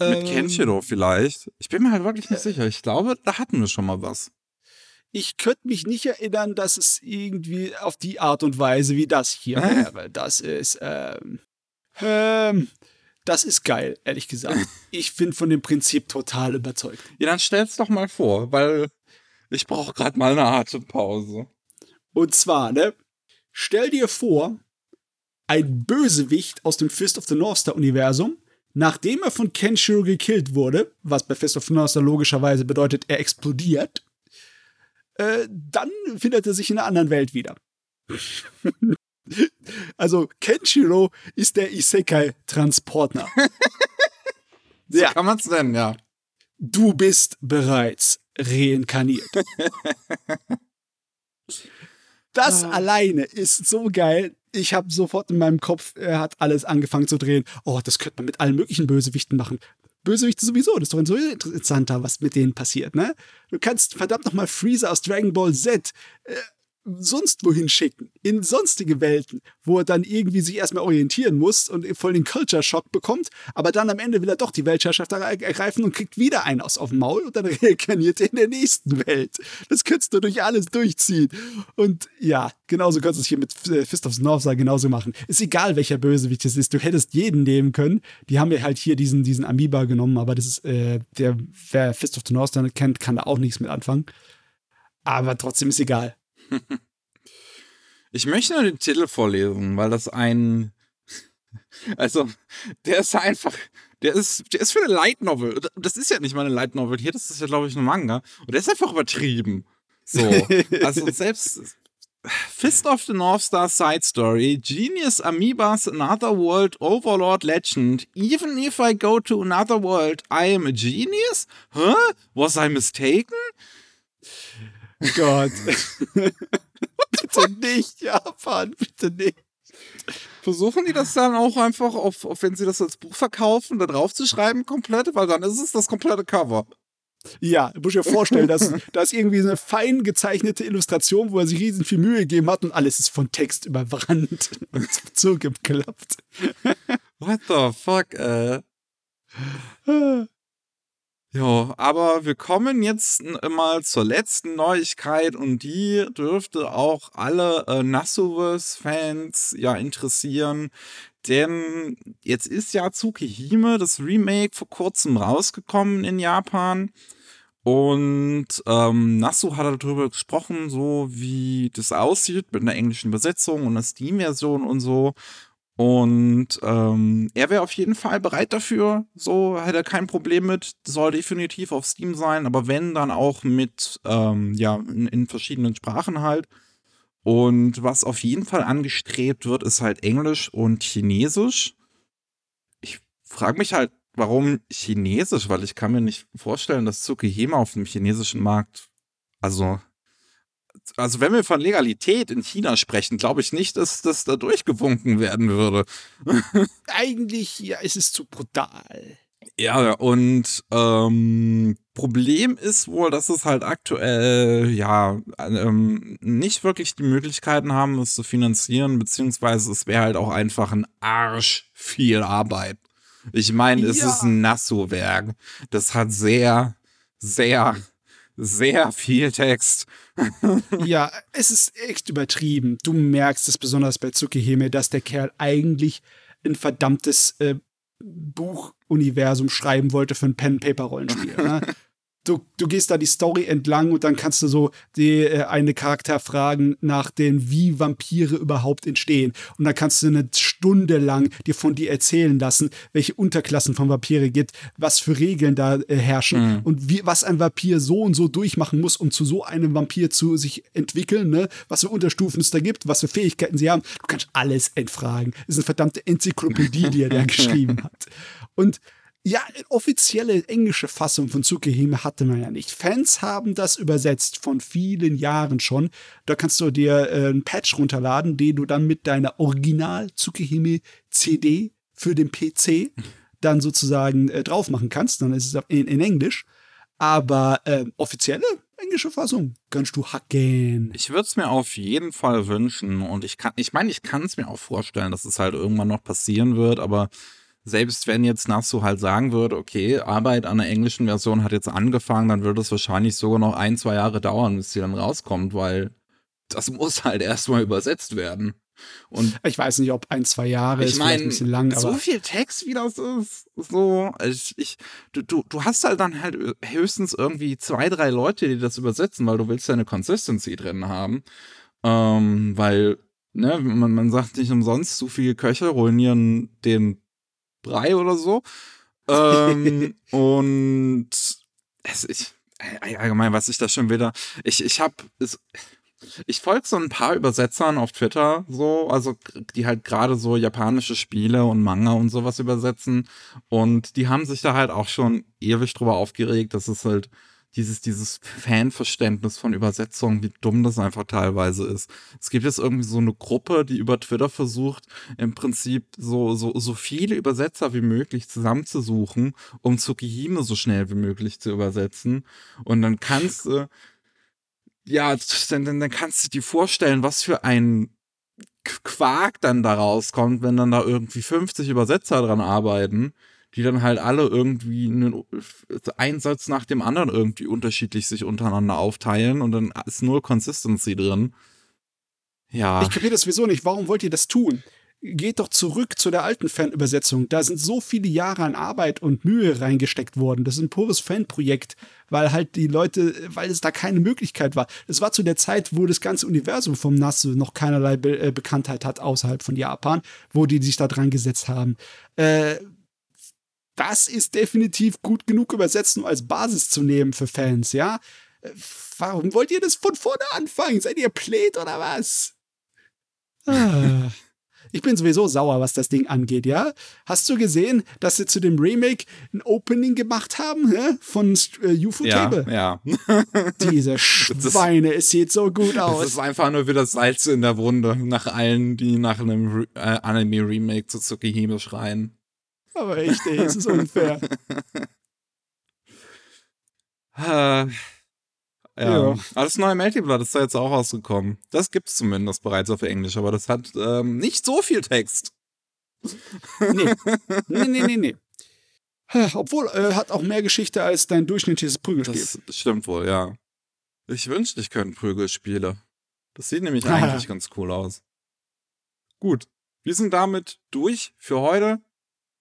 Mit Ähm, Kenshiro vielleicht. Ich bin mir halt wirklich nicht sicher. Ich glaube, da hatten wir schon mal was. Ich könnte mich nicht erinnern, dass es irgendwie auf die Art und Weise wie das hier wäre. Das ist, ähm, ähm, das ist geil, ehrlich gesagt. [laughs] Ich bin von dem Prinzip total überzeugt. Ja, dann stell's doch mal vor, weil ich brauche gerade mal eine Atempause. Und zwar, ne, stell dir vor, ein Bösewicht aus dem Fist of the North Star Universum, nachdem er von Kenshiro gekillt wurde, was bei Fist of the North Star logischerweise bedeutet, er explodiert, äh, dann findet er sich in einer anderen Welt wieder. [laughs] also Kenshiro ist der Isekai-Transporter. [laughs] So Ja. kann man's nennen, ja. Du bist bereits reinkarniert. Das Ah. alleine ist so geil. Ich habe sofort in meinem Kopf, er hat alles angefangen zu drehen. Oh, das könnte man mit allen möglichen Bösewichten machen. Bösewichte sowieso, das ist doch so interessanter, was mit denen passiert, ne? Du kannst verdammt nochmal Freezer aus Dragon Ball Z äh, sonst wohin schicken, in sonstige Welten, wo er dann irgendwie sich erstmal orientieren muss und voll den Culture-Shock bekommt, aber dann am Ende will er doch die Weltherrschaft er- ergreifen und kriegt wieder einen aus auf dem Maul und dann [laughs] reinkarniert er in der nächsten Welt. Das könntest du durch alles durchziehen. Und ja, genauso kannst du es hier mit äh, Fist of Star genauso machen. Ist egal, welcher Bösewicht es ist, du hättest jeden nehmen können. Die haben ja halt hier diesen, diesen Amoeba genommen, aber das ist, äh, der, wer Fist of the North kennt, kann da auch nichts mit anfangen. Aber trotzdem ist egal. [laughs] Ich möchte nur den Titel vorlesen, weil das ein. [laughs] Also, der ist einfach. Der ist, der ist für eine Light Novel. Das ist ja nicht mal eine Light Novel hier, das ist ja, glaube ich, ein Manga. Und der ist einfach übertrieben. So. [laughs] Also, selbst. Fist of the North Star Side Story, Genius Amoebas Another World Overlord Legend. Even if I go to another world, I am a genius? Huh? Was I mistaken? Gott. [laughs] bitte nicht, Japan, bitte nicht. Versuchen die das dann auch einfach, auf, auf wenn sie das als Buch verkaufen, da drauf zu schreiben komplett, weil dann ist es das komplette Cover. Ja, du musst dir vorstellen, dass [laughs] da ist irgendwie so eine fein gezeichnete Illustration, wo er sich riesen viel Mühe gegeben hat und alles ist von Text überrannt [laughs] und zugeklappt. What the fuck, äh. Ja, aber wir kommen jetzt n- mal zur letzten Neuigkeit und die dürfte auch alle äh, Nasuverse-Fans ja interessieren. Denn jetzt ist ja Tsukihime, das Remake, vor kurzem rausgekommen in Japan. Und ähm, Nasu hat darüber gesprochen, so wie das aussieht mit einer englischen Übersetzung und einer Steam-Version und so. Und ähm, er wäre auf jeden Fall bereit dafür. So hätte er kein Problem mit. Soll definitiv auf Steam sein, aber wenn, dann auch mit, ähm, ja, in, in verschiedenen Sprachen halt. Und was auf jeden Fall angestrebt wird, ist halt Englisch und Chinesisch. Ich frage mich halt, warum Chinesisch, weil ich kann mir nicht vorstellen, dass Tsukihime auf dem chinesischen Markt, also also wenn wir von Legalität in China sprechen, glaube ich nicht, dass das da durchgewunken werden würde. [laughs] Eigentlich, ja, es ist zu brutal. Ja, und ähm, Problem ist wohl, dass es halt aktuell ja ähm, nicht wirklich die Möglichkeiten haben, es zu finanzieren, beziehungsweise es wäre halt auch einfach ein Arsch viel Arbeit. Ich meine, es Ja. ist ein Nasso-Werk. Das hat sehr, sehr, sehr viel Text. [laughs] Ja, es ist echt übertrieben. Du merkst es besonders bei Tsukihime, dass der Kerl eigentlich ein verdammtes äh, Buchuniversum schreiben wollte für ein Pen-Paper-Rollenspiel. ne? [laughs] du, du gehst da die Story entlang und dann kannst du so die, äh, eine Charakter fragen nach den, wie Vampire überhaupt entstehen. Und dann kannst du eine Stunde lang dir von dir erzählen lassen, welche Unterklassen von Vampire gibt, was für Regeln da äh, herrschen mhm. und wie, was ein Vampir so und so durchmachen muss, um zu so einem Vampir zu sich entwickeln, ne? was für Unterstufen es da gibt, was für Fähigkeiten sie haben. Du kannst alles entfragen. Das ist eine verdammte Enzyklopädie, die er da [laughs] geschrieben hat. Und ja, offizielle englische Fassung von Tsukihime hatte man ja nicht. Fans haben das übersetzt von vielen Jahren schon. Da kannst du dir äh, einen Patch runterladen, den du dann mit deiner Original Tsukihime CD für den PC dann sozusagen äh, drauf machen kannst. Dann ist es in, in Englisch. Aber äh, offizielle englische Fassung kannst du hacken. Ich würde es mir auf jeden Fall wünschen und ich kann, ich meine, ich kann es mir auch vorstellen, dass es halt irgendwann noch passieren wird, aber selbst wenn jetzt Nasu halt sagen würde, okay, Arbeit an der englischen Version hat jetzt angefangen, dann würde es wahrscheinlich sogar noch ein, zwei Jahre dauern, bis sie dann rauskommt, weil das [laughs] muss halt erstmal übersetzt werden. Und ich weiß nicht, ob ein, zwei Jahre ich ist mein, ein bisschen lang, aber. So viel Text, wie das ist, so, ich, ich, du, du, du hast halt dann halt höchstens irgendwie zwei, drei Leute, die das übersetzen, weil du willst ja eine Consistency drin haben. Ähm, weil, ne, man, man sagt nicht umsonst, so viele Köche ruinieren den Brei oder so. ähm, [laughs] und es, ich, allgemein, was ich da schon wieder, ich, ich habe, ich folge so ein paar Übersetzern auf Twitter, so, also die halt gerade so japanische Spiele und Manga und sowas übersetzen. Und die haben sich da halt auch schon ewig drüber aufgeregt, dass es halt dieses, dieses Fanverständnis von Übersetzungen, wie dumm das einfach teilweise ist. Es gibt jetzt irgendwie so eine Gruppe, die über Twitter versucht, im Prinzip so, so, so viele Übersetzer wie möglich zusammenzusuchen, um Tsukihime so schnell wie möglich zu übersetzen. Und dann kannst du, ja, dann, dann, dann kannst du dir vorstellen, was für ein Quark dann da rauskommt, wenn dann da irgendwie 50 Übersetzer dran arbeiten die dann halt alle irgendwie einen Einsatz nach dem anderen irgendwie unterschiedlich sich untereinander aufteilen und dann ist null Consistency drin. Ja. Ich kapiere das sowieso nicht. Warum wollt ihr das tun? Geht doch zurück zu der alten Fanübersetzung. Da sind so viele Jahre an Arbeit und Mühe reingesteckt worden. Das ist ein pures Fanprojekt, weil halt die Leute, weil es da keine Möglichkeit war. Es war zu der Zeit, wo das ganze Universum vom Nasse noch keinerlei Be äh, Bekanntheit hat außerhalb von Japan, wo die sich da dran gesetzt haben. Äh, das ist definitiv gut genug übersetzt, um als Basis zu nehmen für Fans, ja? Warum wollt ihr das von vorne anfangen? Seid ihr Plet oder was? Ah. [laughs] Ich bin sowieso sauer, was das Ding angeht, ja? Hast du gesehen, dass sie zu dem Remake ein Opening gemacht haben hä? von äh, UFO Table? Ja. [laughs] [laughs] Diese Schweine, es sieht so gut aus. Es ist einfach nur wieder Salz in der Wunde nach allen, die nach einem Re äh, Anime-Remake zu Tsukihime schreien. Aber echt, ey, es ist unfair. äh, [laughs] ja. ja. Aber das neue Melty Blood ist da jetzt auch rausgekommen. Das gibt es zumindest bereits auf Englisch, aber das hat ähm, nicht so viel Text. nee. Nee, nee, nee, nee. Obwohl, äh, hat auch mehr Geschichte als dein durchschnittliches Prügelspiel. Das stimmt wohl, ja. Ich wünschte, ich könnte Prügelspiele. Das sieht nämlich [laughs] eigentlich ganz cool aus. Gut, wir sind damit durch für heute.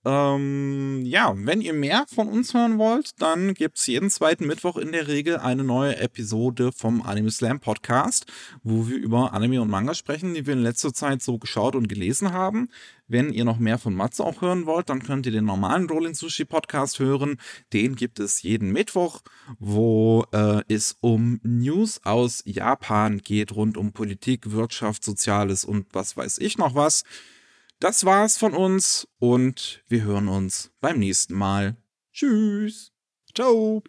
Ähm, ja, wenn ihr mehr von uns hören wollt, dann gibt es jeden zweiten Mittwoch in der Regel eine neue Episode vom Anime Slam Podcast, wo wir über Anime und Manga sprechen, die wir in letzter Zeit so geschaut und gelesen haben. Wenn ihr noch mehr von Matze auch hören wollt, dann könnt ihr den normalen Rolling Sushi Podcast hören. Den gibt es jeden Mittwoch, wo äh, es um News aus Japan geht, rund um Politik, Wirtschaft, Soziales und was weiß ich noch was. Das war's von uns und wir hören uns beim nächsten Mal. Tschüss. Ciao.